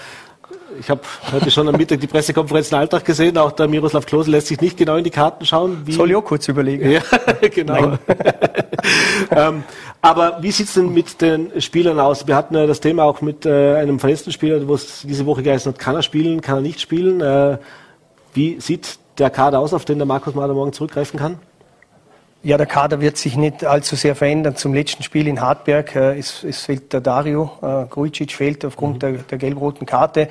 ich habe heute schon am Mittag die Pressekonferenz in Alltag gesehen. Auch der Miroslav Klose lässt sich nicht genau in die Karten schauen. Wie Soll ich auch kurz überlegen. Ja, [LAUGHS] genau. [LAUGHS] ähm, aber wie sieht's denn mit den Spielern aus? Wir hatten ja das Thema auch mit äh, einem verletzten Spieler, wo es diese Woche geheißen hat, kann er spielen, kann er nicht spielen. Äh, wie sieht der Kader aus, auf den der Markus Mahler morgen zurückgreifen kann? Ja, der Kader wird sich nicht allzu sehr verändern. Zum letzten Spiel in Hartberg äh, es, es fehlt der Dario, äh, Grujic fehlt aufgrund mhm. der, der gelb-roten Karte.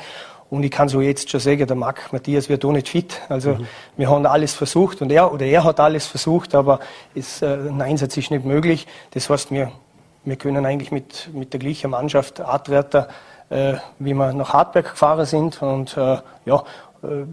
Und ich kann so jetzt schon sagen, der Marc Matthias wird auch nicht fit. Also mhm. wir haben alles versucht und er oder er hat alles versucht, aber es, äh, ein Einsatz ist nicht möglich. Das heißt, wir, wir können eigentlich mit, mit der gleichen Mannschaft Artwerter, äh, wie wir nach Hartberg gefahren sind. Und äh, ja, äh,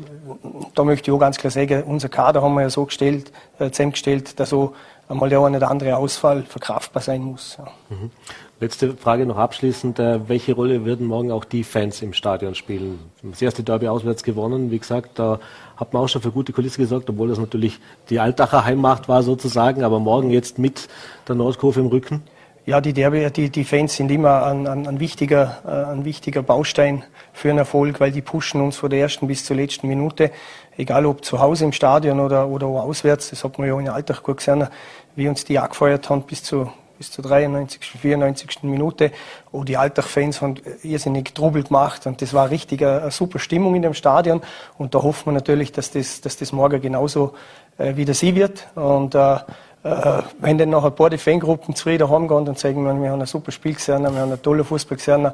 da möchte ich auch ganz klar sagen, unser Kader haben wir ja so gestellt, äh, zusammengestellt, dass so einmal der eine oder andere Ausfall verkraftbar sein muss. Ja. Mhm. Letzte Frage noch abschließend. Äh, welche Rolle werden morgen auch die Fans im Stadion spielen? Das erste Derby auswärts gewonnen. Wie gesagt, da hat man auch schon für gute Kulisse gesorgt, obwohl das natürlich die Altacher Heimmacht war sozusagen. Aber morgen jetzt mit der Nordkurve im Rücken? Ja, die, Derby, die, die Fans sind immer ein, ein, ein, wichtiger, äh, ein wichtiger Baustein für einen Erfolg, weil die pushen uns von der ersten bis zur letzten Minute. Egal ob zu Hause im Stadion oder, oder auswärts. Das hat man ja in Alltag gut gesehen, wie uns die angefeuert haben bis zu, bis zur 93., 94. Minute. Oh, die Alltag-Fans haben irrsinnig Trubel gemacht und das war richtig eine, eine, super Stimmung in dem Stadion. Und da hoffen wir natürlich, dass das, dass das morgen genauso äh, wieder sie wird. Und äh, äh, wenn dann noch ein paar die Fangruppen zufrieden heimgehen und sagen, wir haben ein super Spiel gesehen, wir haben einen tollen Fußball gesehen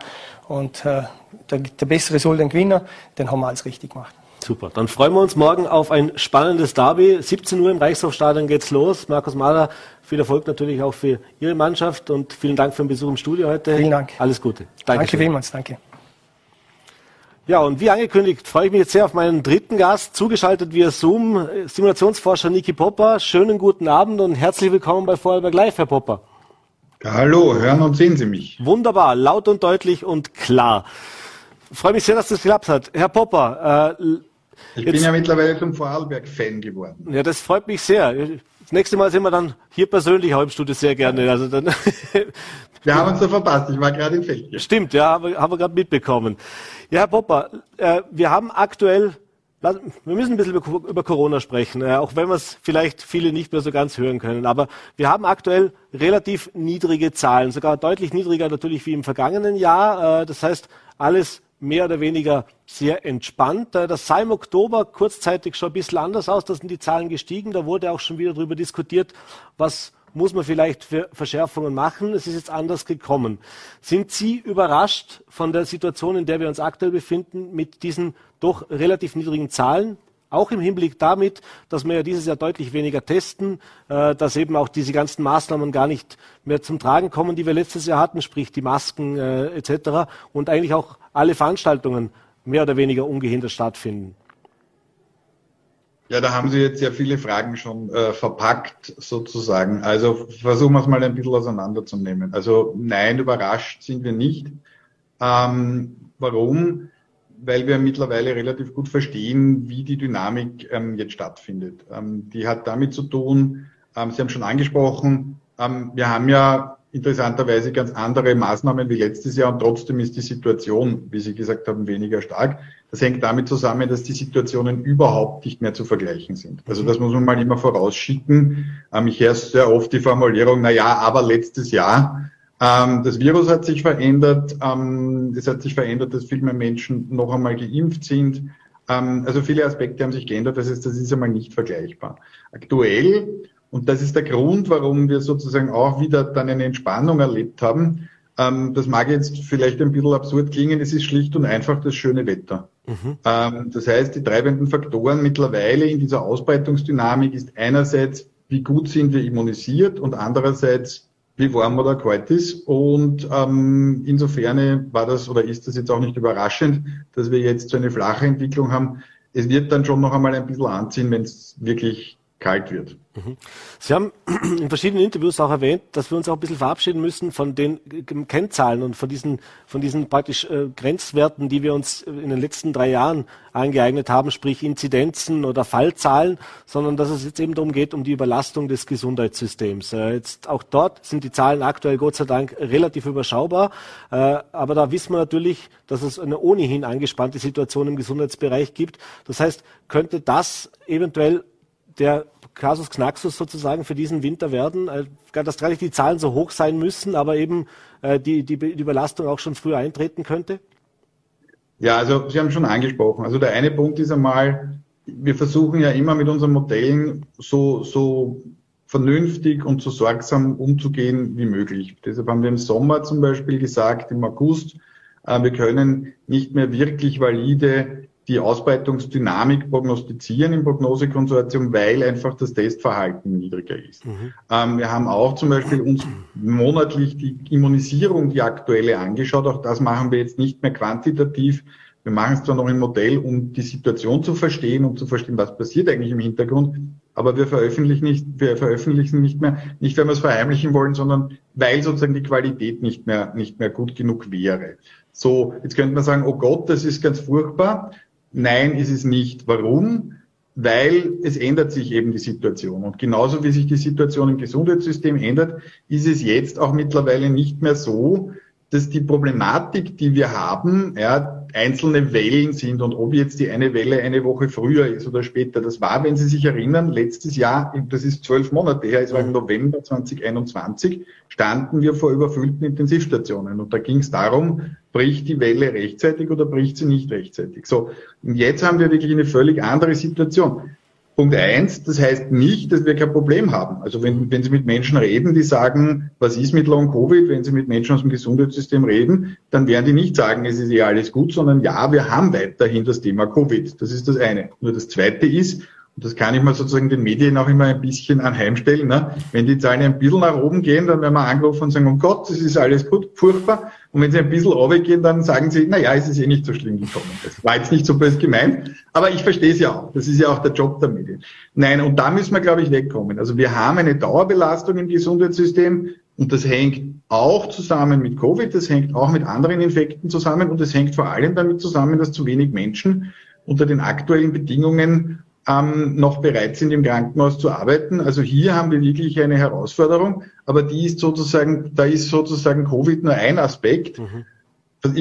und äh, der, der Bessere soll dann gewinnen, dann haben wir alles richtig gemacht. Super. Dann freuen wir uns morgen auf ein spannendes Derby. 17 Uhr im Reichshofstadion geht's los. Markus Mahler, viel Erfolg natürlich auch für Ihre Mannschaft und vielen Dank für den Besuch im Studio heute. Vielen Dank. Alles Gute. Danke, danke vielmals. Danke. Ja, und wie angekündigt, freue ich mich jetzt sehr auf meinen dritten Gast, zugeschaltet via Zoom, Simulationsforscher Niki Popper. Schönen guten Abend und herzlich willkommen bei Vorarlberg Live, Herr Popper. hallo, hören und sehen Sie mich. Wunderbar, laut und deutlich und klar. freue mich sehr, dass das geklappt hat. Herr Popper, äh, ich Jetzt, bin ja mittlerweile zum Vorarlberg-Fan geworden. Ja, das freut mich sehr. Das nächste Mal sind wir dann hier persönlich Halbstunde sehr gerne. Also dann [LAUGHS] wir haben uns so verpasst. Ich war gerade in Feldkirch. Stimmt, ja, haben wir, wir gerade mitbekommen. Ja, Herr Popper, äh, wir haben aktuell, wir müssen ein bisschen über, über Corona sprechen, äh, auch wenn wir es vielleicht viele nicht mehr so ganz hören können. Aber wir haben aktuell relativ niedrige Zahlen, sogar deutlich niedriger natürlich wie im vergangenen Jahr. Äh, das heißt, alles mehr oder weniger sehr entspannt. Äh, das sah im Oktober kurzzeitig schon ein bisschen anders aus. Da sind die Zahlen gestiegen. Da wurde auch schon wieder darüber diskutiert, was muss man vielleicht für Verschärfungen machen. Es ist jetzt anders gekommen. Sind Sie überrascht von der Situation, in der wir uns aktuell befinden, mit diesen doch relativ niedrigen Zahlen? Auch im Hinblick damit, dass wir ja dieses Jahr deutlich weniger testen, äh, dass eben auch diese ganzen Maßnahmen gar nicht mehr zum Tragen kommen, die wir letztes Jahr hatten, sprich die Masken äh, etc. und eigentlich auch alle Veranstaltungen mehr oder weniger ungehindert stattfinden. Ja, da haben Sie jetzt sehr viele Fragen schon äh, verpackt sozusagen. Also versuchen wir es mal ein bisschen auseinanderzunehmen. Also nein, überrascht sind wir nicht. Ähm, warum? Weil wir mittlerweile relativ gut verstehen, wie die Dynamik ähm, jetzt stattfindet. Ähm, die hat damit zu tun, ähm, Sie haben schon angesprochen, ähm, wir haben ja interessanterweise ganz andere Maßnahmen wie letztes Jahr und trotzdem ist die Situation, wie Sie gesagt haben, weniger stark. Das hängt damit zusammen, dass die Situationen überhaupt nicht mehr zu vergleichen sind. Also das muss man mal immer vorausschicken. Ähm, ich höre sehr oft die Formulierung, na ja, aber letztes Jahr. Ähm, das Virus hat sich verändert. Ähm, es hat sich verändert, dass viel mehr Menschen noch einmal geimpft sind. Ähm, also viele Aspekte haben sich geändert. Das heißt, das ist einmal nicht vergleichbar. Aktuell und das ist der Grund, warum wir sozusagen auch wieder dann eine Entspannung erlebt haben. Das mag jetzt vielleicht ein bisschen absurd klingen, es ist schlicht und einfach das schöne Wetter. Mhm. Das heißt, die treibenden Faktoren mittlerweile in dieser Ausbreitungsdynamik ist einerseits, wie gut sind wir immunisiert und andererseits, wie warm oder kalt ist. Und ähm, insofern war das oder ist das jetzt auch nicht überraschend, dass wir jetzt so eine flache Entwicklung haben. Es wird dann schon noch einmal ein bisschen anziehen, wenn es wirklich kalt wird. Mhm. Sie haben [CLEARS THROAT] in verschiedenen Interviews auch erwähnt, dass wir uns auch ein bisschen verabschieden müssen von den Kennzahlen und von diesen, von diesen praktisch äh, Grenzwerten, die wir uns in den letzten drei Jahren angeeignet haben, sprich Inzidenzen oder Fallzahlen, sondern dass es jetzt eben darum geht, um die Überlastung des Gesundheitssystems. Äh, jetzt auch dort sind die Zahlen aktuell Gott sei Dank relativ überschaubar, äh, aber da wissen wir natürlich, dass es eine ohnehin angespannte Situation im Gesundheitsbereich gibt. Das heißt, könnte das eventuell der Kasus Knaxus sozusagen für diesen Winter werden, äh, dass gar nicht die Zahlen so hoch sein müssen, aber eben äh, die, die, Überlastung auch schon früher eintreten könnte? Ja, also Sie haben schon angesprochen. Also der eine Punkt ist einmal, wir versuchen ja immer mit unseren Modellen so, so vernünftig und so sorgsam umzugehen wie möglich. Deshalb haben wir im Sommer zum Beispiel gesagt, im August, äh, wir können nicht mehr wirklich valide die Ausbreitungsdynamik prognostizieren im Prognosekonsortium, weil einfach das Testverhalten niedriger ist. Mhm. Ähm, wir haben auch zum Beispiel uns monatlich die Immunisierung, die aktuelle, angeschaut. Auch das machen wir jetzt nicht mehr quantitativ. Wir machen es zwar noch im Modell, um die Situation zu verstehen, um zu verstehen, was passiert eigentlich im Hintergrund. Aber wir veröffentlichen nicht, wir veröffentlichen nicht mehr, nicht weil wir es verheimlichen wollen, sondern weil sozusagen die Qualität nicht mehr, nicht mehr gut genug wäre. So, jetzt könnte man sagen, oh Gott, das ist ganz furchtbar. Nein, ist es nicht. Warum? Weil es ändert sich eben die Situation. Und genauso wie sich die Situation im Gesundheitssystem ändert, ist es jetzt auch mittlerweile nicht mehr so, dass die Problematik, die wir haben, ja, einzelne Wellen sind und ob jetzt die eine Welle eine Woche früher ist oder später. Das war, wenn Sie sich erinnern, letztes Jahr, das ist zwölf Monate her, es war im November 2021, standen wir vor überfüllten Intensivstationen. Und da ging es darum, bricht die Welle rechtzeitig oder bricht sie nicht rechtzeitig. So, und jetzt haben wir wirklich eine völlig andere Situation. Punkt eins, das heißt nicht, dass wir kein Problem haben. Also wenn, wenn Sie mit Menschen reden, die sagen, was ist mit Long Covid, wenn Sie mit Menschen aus dem Gesundheitssystem reden, dann werden die nicht sagen, es ist ja alles gut, sondern ja, wir haben weiterhin das Thema Covid. Das ist das eine. Nur das zweite ist, das kann ich mal sozusagen den Medien auch immer ein bisschen anheimstellen. Ne? Wenn die Zahlen ein bisschen nach oben gehen, dann werden wir angerufen und sagen, um Gott, das ist alles gut, furchtbar. Und wenn sie ein bisschen runtergehen, dann sagen sie, na ja, es ist eh nicht so schlimm gekommen. Das war jetzt nicht so böse gemeint, aber ich verstehe es ja auch. Das ist ja auch der Job der Medien. Nein, und da müssen wir, glaube ich, wegkommen. Also wir haben eine Dauerbelastung im Gesundheitssystem und das hängt auch zusammen mit Covid, das hängt auch mit anderen Infekten zusammen und es hängt vor allem damit zusammen, dass zu wenig Menschen unter den aktuellen Bedingungen ähm, noch bereit sind, im Krankenhaus zu arbeiten. Also hier haben wir wirklich eine Herausforderung, aber die ist sozusagen, da ist sozusagen Covid nur ein Aspekt. Mhm.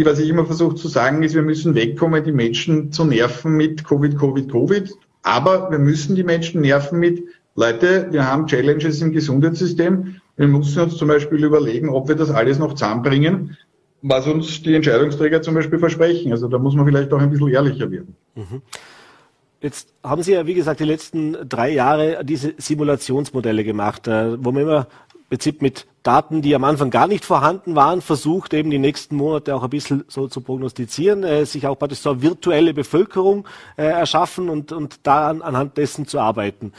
Was ich immer versuche zu sagen, ist, wir müssen wegkommen, die Menschen zu nerven mit Covid, Covid, Covid. Aber wir müssen die Menschen nerven mit, Leute, wir haben Challenges im Gesundheitssystem. Wir müssen uns zum Beispiel überlegen, ob wir das alles noch zusammenbringen, was uns die Entscheidungsträger zum Beispiel versprechen. Also da muss man vielleicht auch ein bisschen ehrlicher werden. Mhm. Jetzt haben Sie ja, wie gesagt, die letzten drei Jahre diese Simulationsmodelle gemacht, äh, wo man immer im Prinzip mit Daten, die am Anfang gar nicht vorhanden waren, versucht eben die nächsten Monate auch ein bisschen so zu prognostizieren, äh, sich auch praktisch so eine virtuelle Bevölkerung äh, erschaffen und, und da anhand dessen zu arbeiten.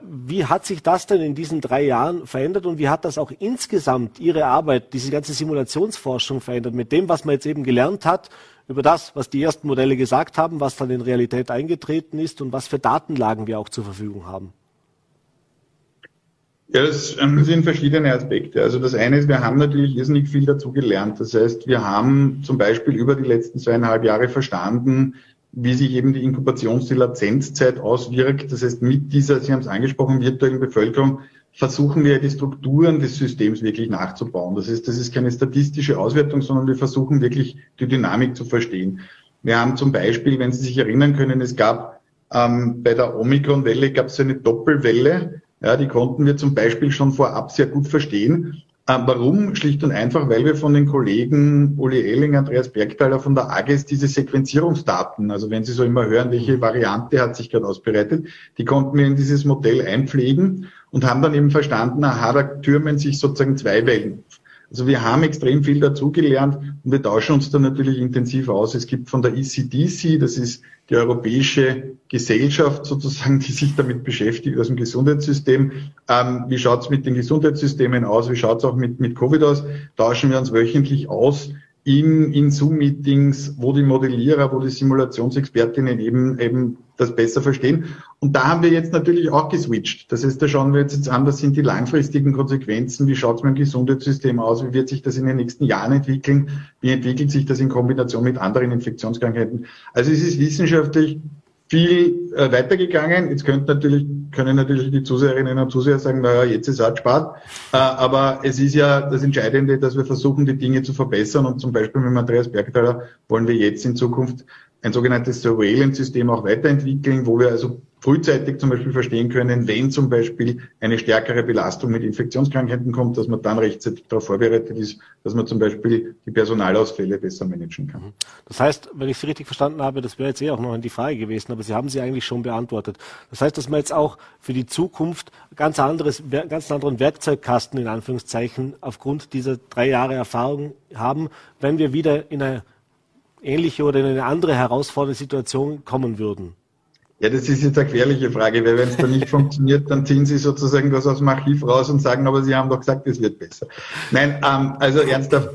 Wie hat sich das denn in diesen drei Jahren verändert und wie hat das auch insgesamt Ihre Arbeit, diese ganze Simulationsforschung verändert mit dem, was man jetzt eben gelernt hat über das, was die ersten Modelle gesagt haben, was dann in Realität eingetreten ist und was für Datenlagen wir auch zur Verfügung haben? Ja, das ähm, sind verschiedene Aspekte. Also das eine ist, wir haben natürlich irrsinnig viel dazu gelernt. Das heißt, wir haben zum Beispiel über die letzten zweieinhalb Jahre verstanden, wie sich eben die Inkubations-, die Latenzzeit auswirkt. Das heißt, mit dieser, Sie haben es angesprochen, virtuellen Bevölkerung versuchen wir die Strukturen des Systems wirklich nachzubauen. Das heißt, das ist keine statistische Auswertung, sondern wir versuchen wirklich die Dynamik zu verstehen. Wir haben zum Beispiel, wenn Sie sich erinnern können, es gab ähm, bei der Omikron-Welle gab es eine Doppelwelle. Ja, die konnten wir zum Beispiel schon vorab sehr gut verstehen. Ähm, warum? Schlicht und einfach, weil wir von den Kollegen Uli Ehling, Andreas Bergthaler von der AGES diese Sequenzierungsdaten, also wenn Sie so immer hören, welche Variante hat sich gerade ausbereitet, die konnten wir in dieses Modell einpflegen und haben dann eben verstanden, aha, da türmen sich sozusagen zwei Wellen also wir haben extrem viel dazugelernt und wir tauschen uns da natürlich intensiv aus. Es gibt von der ECDC, das ist die europäische Gesellschaft sozusagen, die sich damit beschäftigt, aus dem Gesundheitssystem. Ähm, wie schaut's mit den Gesundheitssystemen aus? Wie schaut's auch mit, mit Covid aus? Tauschen wir uns wöchentlich aus in, in Zoom-Meetings, wo die Modellierer, wo die Simulationsexpertinnen eben, eben das besser verstehen. Und da haben wir jetzt natürlich auch geswitcht. Das heißt, da schauen wir jetzt, jetzt an, was sind die langfristigen Konsequenzen, wie schaut es mit dem Gesundheitssystem aus, wie wird sich das in den nächsten Jahren entwickeln, wie entwickelt sich das in Kombination mit anderen Infektionskrankheiten. Also es ist wissenschaftlich viel äh, weitergegangen. Jetzt könnten natürlich, können natürlich die Zuseherinnen und Zuseher sagen, naja, jetzt ist es spart. Äh, aber es ist ja das Entscheidende, dass wir versuchen, die Dinge zu verbessern. Und zum Beispiel mit Andreas Bergthaler wollen wir jetzt in Zukunft ein sogenanntes Surveillance-System auch weiterentwickeln, wo wir also frühzeitig zum Beispiel verstehen können, wenn zum Beispiel eine stärkere Belastung mit Infektionskrankheiten kommt, dass man dann rechtzeitig darauf vorbereitet ist, dass man zum Beispiel die Personalausfälle besser managen kann. Das heißt, wenn ich Sie richtig verstanden habe, das wäre jetzt eh auch noch die Frage gewesen, aber Sie haben sie eigentlich schon beantwortet. Das heißt, dass wir jetzt auch für die Zukunft ganz anderes, ganz anderen Werkzeugkasten in Anführungszeichen aufgrund dieser drei Jahre Erfahrung haben, wenn wir wieder in eine ähnliche oder in eine andere herausfordernde Situation kommen würden? Ja, das ist jetzt eine gefährliche Frage, weil wenn es da nicht [LAUGHS] funktioniert, dann ziehen Sie sozusagen das aus dem Archiv raus und sagen, aber Sie haben doch gesagt, es wird besser. Nein, ähm, also ernsthaft,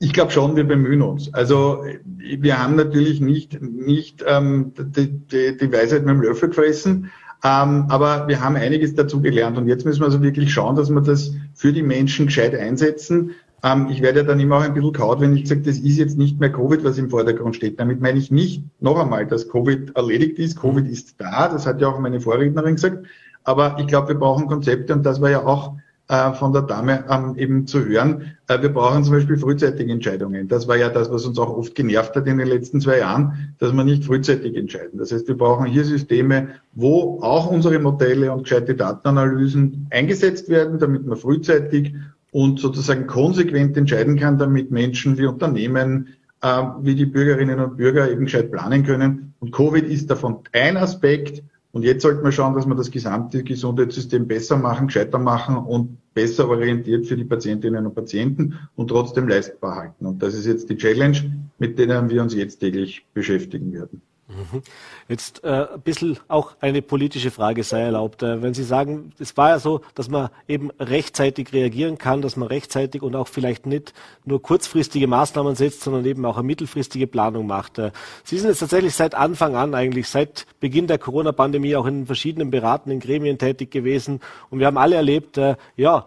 ich glaube schon, wir bemühen uns. Also wir haben natürlich nicht, nicht ähm, die, die, die Weisheit mit dem Löffel gefressen, ähm, aber wir haben einiges dazu gelernt und jetzt müssen wir also wirklich schauen, dass wir das für die Menschen gescheit einsetzen. Ähm, ich werde dann immer auch ein bisschen kaut, wenn ich sage, das ist jetzt nicht mehr Covid, was im Vordergrund steht. Damit meine ich nicht noch einmal, dass Covid erledigt ist. Covid ist da, das hat ja auch meine Vorrednerin gesagt. Aber ich glaube, wir brauchen Konzepte und das war ja auch äh, von der Dame ähm, eben zu hören. Äh, wir brauchen zum Beispiel frühzeitige Entscheidungen. Das war ja das, was uns auch oft genervt hat in den letzten zwei Jahren, dass wir nicht frühzeitig entscheiden. Das heißt, wir brauchen hier Systeme, wo auch unsere Modelle und gescheite Datenanalysen eingesetzt werden, damit wir frühzeitig und sozusagen konsequent entscheiden kann, damit Menschen wie Unternehmen, äh, wie die Bürgerinnen und Bürger eben gescheit planen können. Und Covid ist davon ein Aspekt. Und jetzt sollten wir schauen, dass wir das gesamte Gesundheitssystem besser machen, gescheiter machen und besser orientiert für die Patientinnen und Patienten und trotzdem leistbar halten. Und das ist jetzt die Challenge, mit denen wir uns jetzt täglich beschäftigen werden. Mhm. Jetzt äh, ein bisschen auch eine politische Frage sei erlaubt. Äh, wenn Sie sagen, es war ja so, dass man eben rechtzeitig reagieren kann, dass man rechtzeitig und auch vielleicht nicht nur kurzfristige Maßnahmen setzt, sondern eben auch eine mittelfristige Planung macht. Äh, Sie sind jetzt tatsächlich seit Anfang an eigentlich, seit Beginn der Corona-Pandemie auch in verschiedenen beratenden Gremien tätig gewesen und wir haben alle erlebt, äh, ja,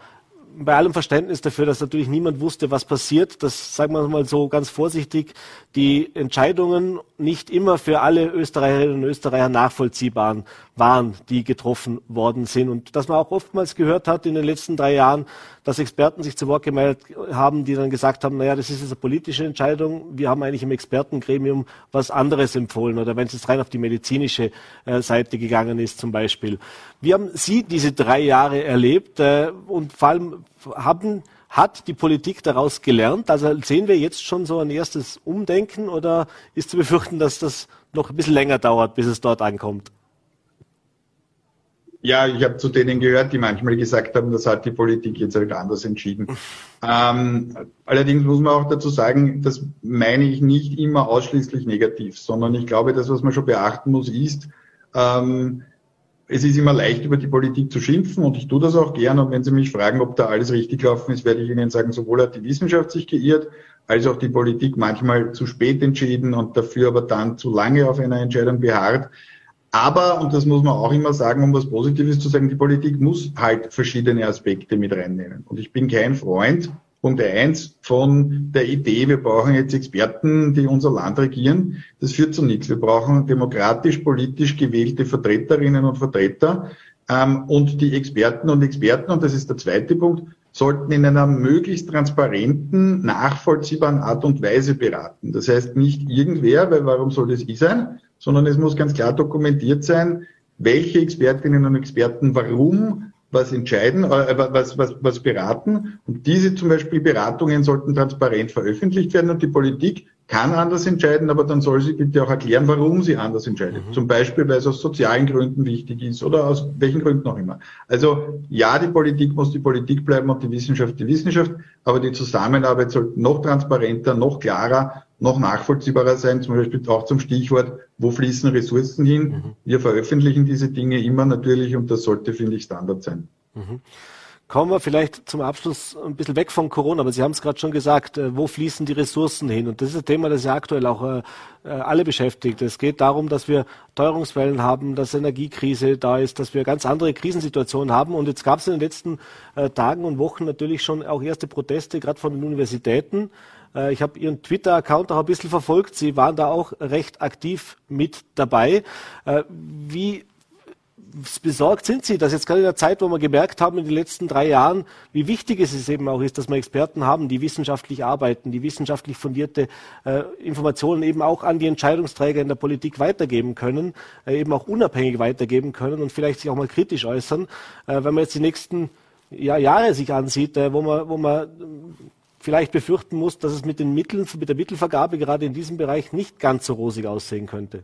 bei allem Verständnis dafür, dass natürlich niemand wusste, was passiert, dass, sagen wir mal so ganz vorsichtig, die Entscheidungen nicht immer für alle Österreicherinnen und Österreicher nachvollziehbar waren, die getroffen worden sind. Und dass man auch oftmals gehört hat in den letzten drei Jahren, dass Experten sich zu Wort gemeldet haben, die dann gesagt haben, naja, das ist jetzt eine politische Entscheidung. Wir haben eigentlich im Expertengremium was anderes empfohlen. Oder wenn es jetzt rein auf die medizinische äh, Seite gegangen ist zum Beispiel. Wie haben Sie diese drei Jahre erlebt? Äh, und vor allem haben hat die Politik daraus gelernt? Also sehen wir jetzt schon so ein erstes Umdenken oder ist zu befürchten, dass das noch ein bisschen länger dauert, bis es dort ankommt? Ja, ich habe zu denen gehört, die manchmal gesagt haben, das hat die Politik jetzt halt anders entschieden. ähm, allerdings muss man auch dazu sagen, das meine ich nicht immer ausschließlich negativ, sondern ich glaube, das, was man schon beachten muss, ist, ähm, es ist immer leicht, über die Politik zu schimpfen und ich tue das auch gern. Und wenn Sie mich fragen, ob da alles richtig gelaufen ist, werde ich Ihnen sagen, sowohl hat die Wissenschaft sich geirrt, als auch die Politik manchmal zu spät entschieden und dafür aber dann zu lange auf einer Entscheidung beharrt. Aber, und das muss man auch immer sagen, um was Positives zu sagen, die Politik muss halt verschiedene Aspekte mit reinnehmen. Und ich bin kein Freund, Punkt eins von der Idee, wir brauchen jetzt Experten, die unser Land regieren. Das führt zu nichts. Wir brauchen demokratisch, politisch gewählte Vertreterinnen und Vertreter. Ähm, und die Experten und Experten, und das ist der zweite Punkt, sollten in einer möglichst transparenten, nachvollziehbaren Art und Weise beraten. Das heißt nicht irgendwer, weil warum soll das ich sein, sondern es muss ganz klar dokumentiert sein, welche Expertinnen und Experten warum was entscheiden, äh, was, was, was beraten. Und diese zum Beispiel Beratungen sollten transparent veröffentlicht werden und die Politik kann anders entscheiden, aber dann soll sie bitte auch erklären, warum sie anders entscheidet. Mhm. Zum Beispiel, weil es aus sozialen Gründen wichtig ist oder aus welchen Gründen auch immer. Also ja, die Politik muss die Politik bleiben und die Wissenschaft die Wissenschaft, aber die Zusammenarbeit sollte noch transparenter, noch klarer, noch nachvollziehbarer sein, zum Beispiel auch zum Stichwort, wo fließen Ressourcen hin. Mhm. Wir veröffentlichen diese Dinge immer natürlich und das sollte, finde ich, Standard sein. Mhm. Kommen wir vielleicht zum Abschluss ein bisschen weg von Corona, aber Sie haben es gerade schon gesagt, äh, wo fließen die Ressourcen hin? Und das ist ein Thema, das ja aktuell auch äh, äh, alle beschäftigt. Es geht darum, dass wir Teuerungswellen haben, dass Energiekrise da ist, dass wir ganz andere Krisensituationen haben. Und jetzt gab es in den letzten Tagen und Wochen natürlich schon auch erste Proteste, gerade von den Universitäten. Ich habe Ihren Twitter-Account auch ein bisschen verfolgt. Sie waren da auch recht aktiv mit dabei. Wie besorgt sind Sie, dass jetzt gerade in der Zeit, wo wir gemerkt haben in den letzten drei Jahren, wie wichtig es eben auch ist, dass wir Experten haben, die wissenschaftlich arbeiten, die wissenschaftlich fundierte äh, Informationen eben auch an die Entscheidungsträger in der Politik weitergeben können, äh, eben auch unabhängig weitergeben können und vielleicht sich auch mal kritisch äußern, äh, wenn man jetzt die nächsten ja, Jahre sich ansieht, äh, wo man, wo man vielleicht befürchten muss, dass es mit den Mitteln, mit der Mittelvergabe gerade in diesem Bereich nicht ganz so rosig aussehen könnte.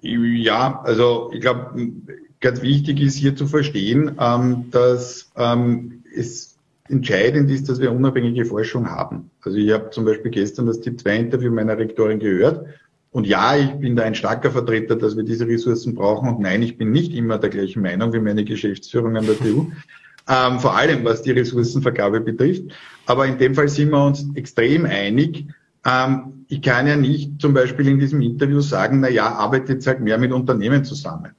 Ja, also ich glaube, ganz wichtig ist hier zu verstehen, ähm, dass ähm, es entscheidend ist, dass wir unabhängige Forschung haben. Also ich habe zum Beispiel gestern das Tipp-2-Interview meiner Rektorin gehört. Und ja, ich bin da ein starker Vertreter, dass wir diese Ressourcen brauchen. Und nein, ich bin nicht immer der gleichen Meinung wie meine Geschäftsführung an der [LAUGHS] TU. Ähm, vor allem was die Ressourcenvergabe betrifft. Aber in dem Fall sind wir uns extrem einig, ähm, ich kann ja nicht zum Beispiel in diesem Interview sagen, na ja, arbeitet halt mehr mit Unternehmen zusammen.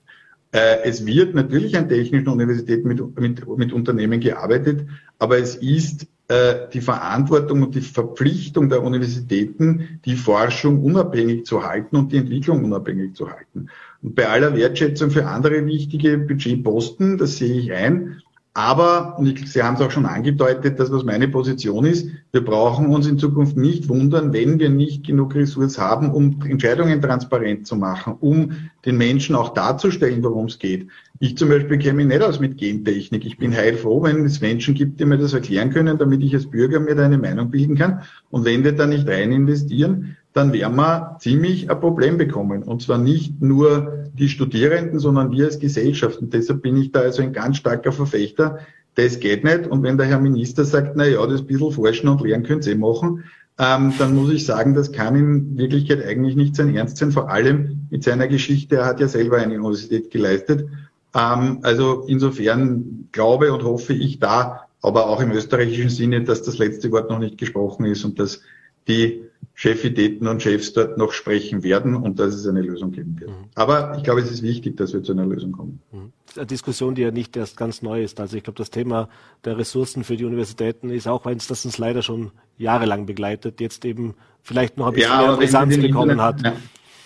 Äh, es wird natürlich an technischen Universitäten mit, mit, mit Unternehmen gearbeitet, aber es ist äh, die Verantwortung und die Verpflichtung der Universitäten, die Forschung unabhängig zu halten und die Entwicklung unabhängig zu halten. Und bei aller Wertschätzung für andere wichtige Budgetposten, das sehe ich ein, aber, und Sie haben es auch schon angedeutet, dass was meine Position ist, wir brauchen uns in Zukunft nicht wundern, wenn wir nicht genug Ressourcen haben, um Entscheidungen transparent zu machen, um den Menschen auch darzustellen, worum es geht. Ich zum Beispiel kenne mich nicht aus mit Gentechnik. Ich bin heilfroh, wenn es Menschen gibt, die mir das erklären können, damit ich als Bürger mir da eine Meinung bilden kann. Und wenn wir da nicht rein investieren, dann werden wir ziemlich ein Problem bekommen. Und zwar nicht nur die Studierenden, sondern wir als Gesellschaft. Und deshalb bin ich da also ein ganz starker Verfechter. Das geht nicht. Und wenn der Herr Minister sagt, na ja, das bisschen forschen und lernen könnt ihr eh machen, ähm, dann muss ich sagen, das kann in Wirklichkeit eigentlich nicht sein Ernst sein, vor allem mit seiner Geschichte. Er hat ja selber eine Universität geleistet. Ähm, also insofern glaube und hoffe ich da, aber auch im österreichischen Sinne, dass das letzte Wort noch nicht gesprochen ist und dass die Chefitäten und Chefs dort noch sprechen werden und dass es eine Lösung geben wird. Mhm. Aber ich glaube, es ist wichtig, dass wir zu einer Lösung kommen. Mhm. Eine Diskussion, die ja nicht erst ganz neu ist. Also ich glaube, das Thema der Ressourcen für die Universitäten ist auch eins, das uns leider schon jahrelang begleitet, jetzt eben vielleicht noch ein bisschen ja, mehr Brisanz bekommen hat. Ja.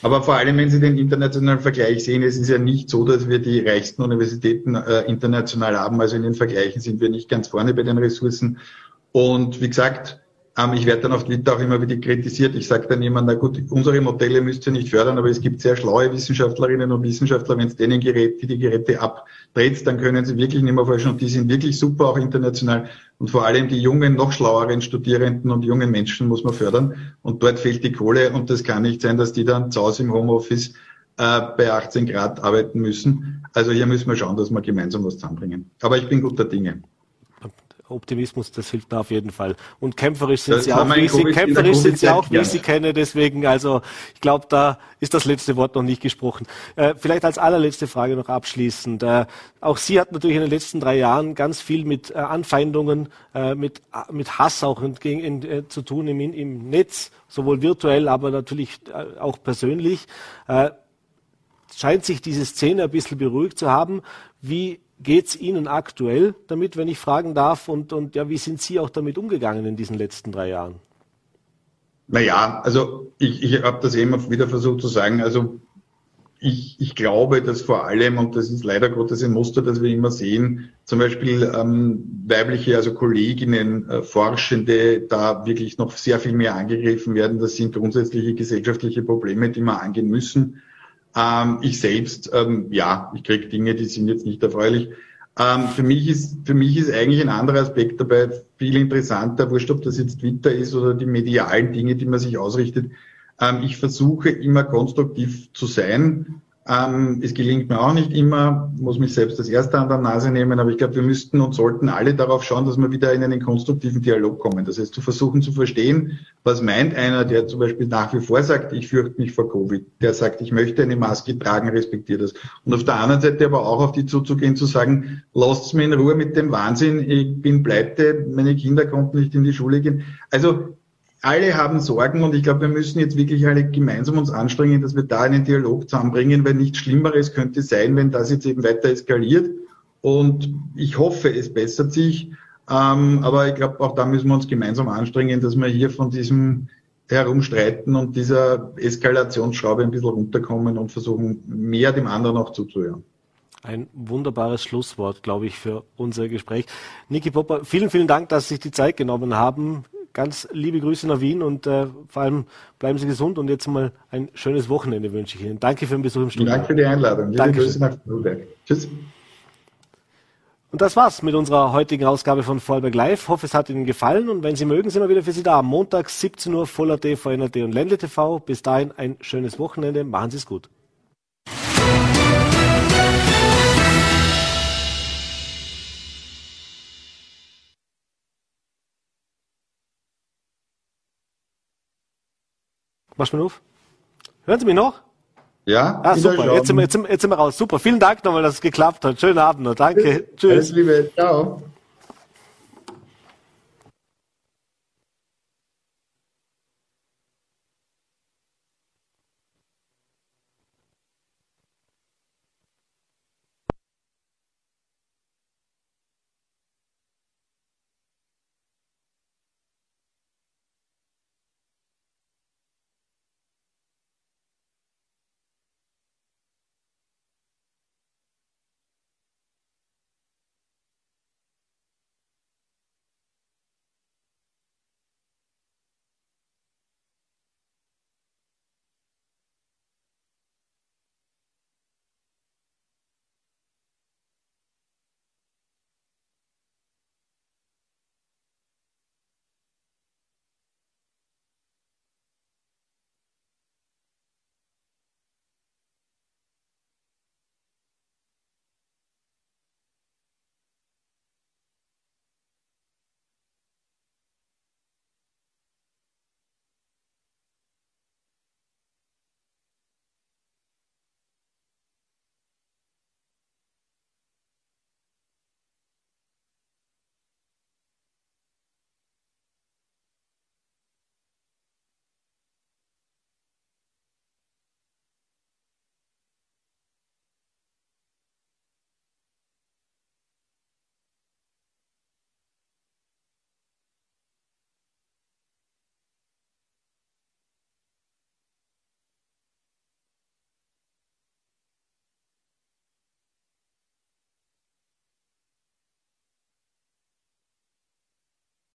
Aber vor allem, wenn Sie den internationalen Vergleich sehen, es ist ja nicht so, dass wir die reichsten Universitäten äh, international haben. Also in den Vergleichen sind wir nicht ganz vorne bei den Ressourcen. Und wie gesagt, ich werde dann auf Twitter auch immer wieder kritisiert. Ich sage dann immer, na gut, unsere Modelle müsst ihr nicht fördern, aber es gibt sehr schlaue Wissenschaftlerinnen und Wissenschaftler, wenn es denen Geräte, die Geräte abdreht, dann können sie wirklich nicht mehr forschen und die sind wirklich super, auch international. Und vor allem die jungen, noch schlaueren Studierenden und jungen Menschen muss man fördern. Und dort fehlt die Kohle und das kann nicht sein, dass die dann zu Hause im Homeoffice äh, bei 18 Grad arbeiten müssen. Also hier müssen wir schauen, dass wir gemeinsam was zusammenbringen. Aber ich bin guter Dinge Optimismus, das hilft da auf jeden Fall. Und kämpferisch sind das sie auch, wie ich sie, kämpferisch sind sie auch, wie ich sie kenne. Deswegen, also ich glaube, da ist das letzte Wort noch nicht gesprochen. Äh, vielleicht als allerletzte Frage noch abschließend. Äh, auch Sie hat natürlich in den letzten drei Jahren ganz viel mit äh, Anfeindungen, äh, mit, äh, mit Hass auch in, in, äh, zu tun im, im Netz, sowohl virtuell, aber natürlich auch persönlich. scheint sich diese Szene ein bisschen beruhigt zu haben. Wie geht es Ihnen aktuell damit, wenn ich fragen darf? Und, und ja, wie sind Sie auch damit umgegangen in diesen letzten drei Jahren? Naja, also ich, ich habe das immer wieder versucht zu sagen. Also ich, ich glaube, dass vor allem, und das ist leider Gottes ein Muster, das wir immer sehen, zum Beispiel ähm, weibliche, also Kolleginnen, äh, Forschende, da wirklich noch sehr viel mehr angegriffen werden. Das sind grundsätzliche gesellschaftliche Probleme, die wir angehen müssen. Ähm, ich selbst, ähm, ja, ich kriege Dinge, die sind jetzt nicht erfreulich. Ähm, für, mich ist, für mich ist eigentlich ein anderer Aspekt dabei viel interessanter, wurscht, ob das jetzt Twitter ist oder die medialen Dinge, die man sich ausrichtet. Ähm, ich versuche immer konstruktiv zu sein ähm, es gelingt mir auch nicht immer, muss mich selbst das Erste an der Nase nehmen, aber ich glaube, wir müssten und sollten alle darauf schauen, dass wir wieder in einen konstruktiven Dialog kommen. Das heißt, zu versuchen zu verstehen, was meint einer, der zum Beispiel nach wie vor sagt, ich fürchte mich vor Covid, der sagt, ich möchte eine Maske tragen, respektiere das. Und auf der anderen Seite aber auch auf die zuzugehen, zu sagen, lasst mir in Ruhe mit dem Wahnsinn, ich bin pleite, meine Kinder konnten nicht in die Schule gehen. Also alle haben Sorgen und ich glaube, wir müssen jetzt wirklich alle gemeinsam uns anstrengen, dass wir da einen Dialog zusammenbringen, weil nichts Schlimmeres könnte sein, wenn das jetzt eben weiter eskaliert. Und ich hoffe, es bessert sich. Ähm, aber ich glaube, auch da müssen wir uns gemeinsam anstrengen, dass wir hier von diesem Herumstreiten und dieser Eskalationsschraube ein bisschen runterkommen und versuchen, mehr dem anderen auch zuzuhören. Ein wunderbares Schlusswort, glaube ich, für unser Gespräch. Niki Popper, vielen, vielen Dank, dass Sie sich die Zeit genommen haben ganz liebe Grüße nach Wien und äh, vor allem bleiben Sie gesund und jetzt mal ein schönes Wochenende wünsche ich Ihnen. Danke für den Besuch im Studio. Danke für die Einladung. Liebe Danke. Grüße nach Nürnberg. Tschüss. Und das war's mit unserer heutigen Ausgabe von Vorarlberg Live. Hoffe, es hat Ihnen gefallen und wenn Sie mögen, sind wir wieder für Sie da. Am Montag 17 Uhr Voller TV, VNRT und Ländle TV. Bis dahin ein schönes Wochenende. Machen Sie es gut. Machst du mir auf? Hören Sie mich noch? Ja. Ah, super. Jetzt sind, wir, jetzt, sind, jetzt sind wir raus. Super. Vielen Dank nochmal, dass es geklappt hat. Schönen Abend noch. Danke. Tschüss. Alles Liebe. Ciao.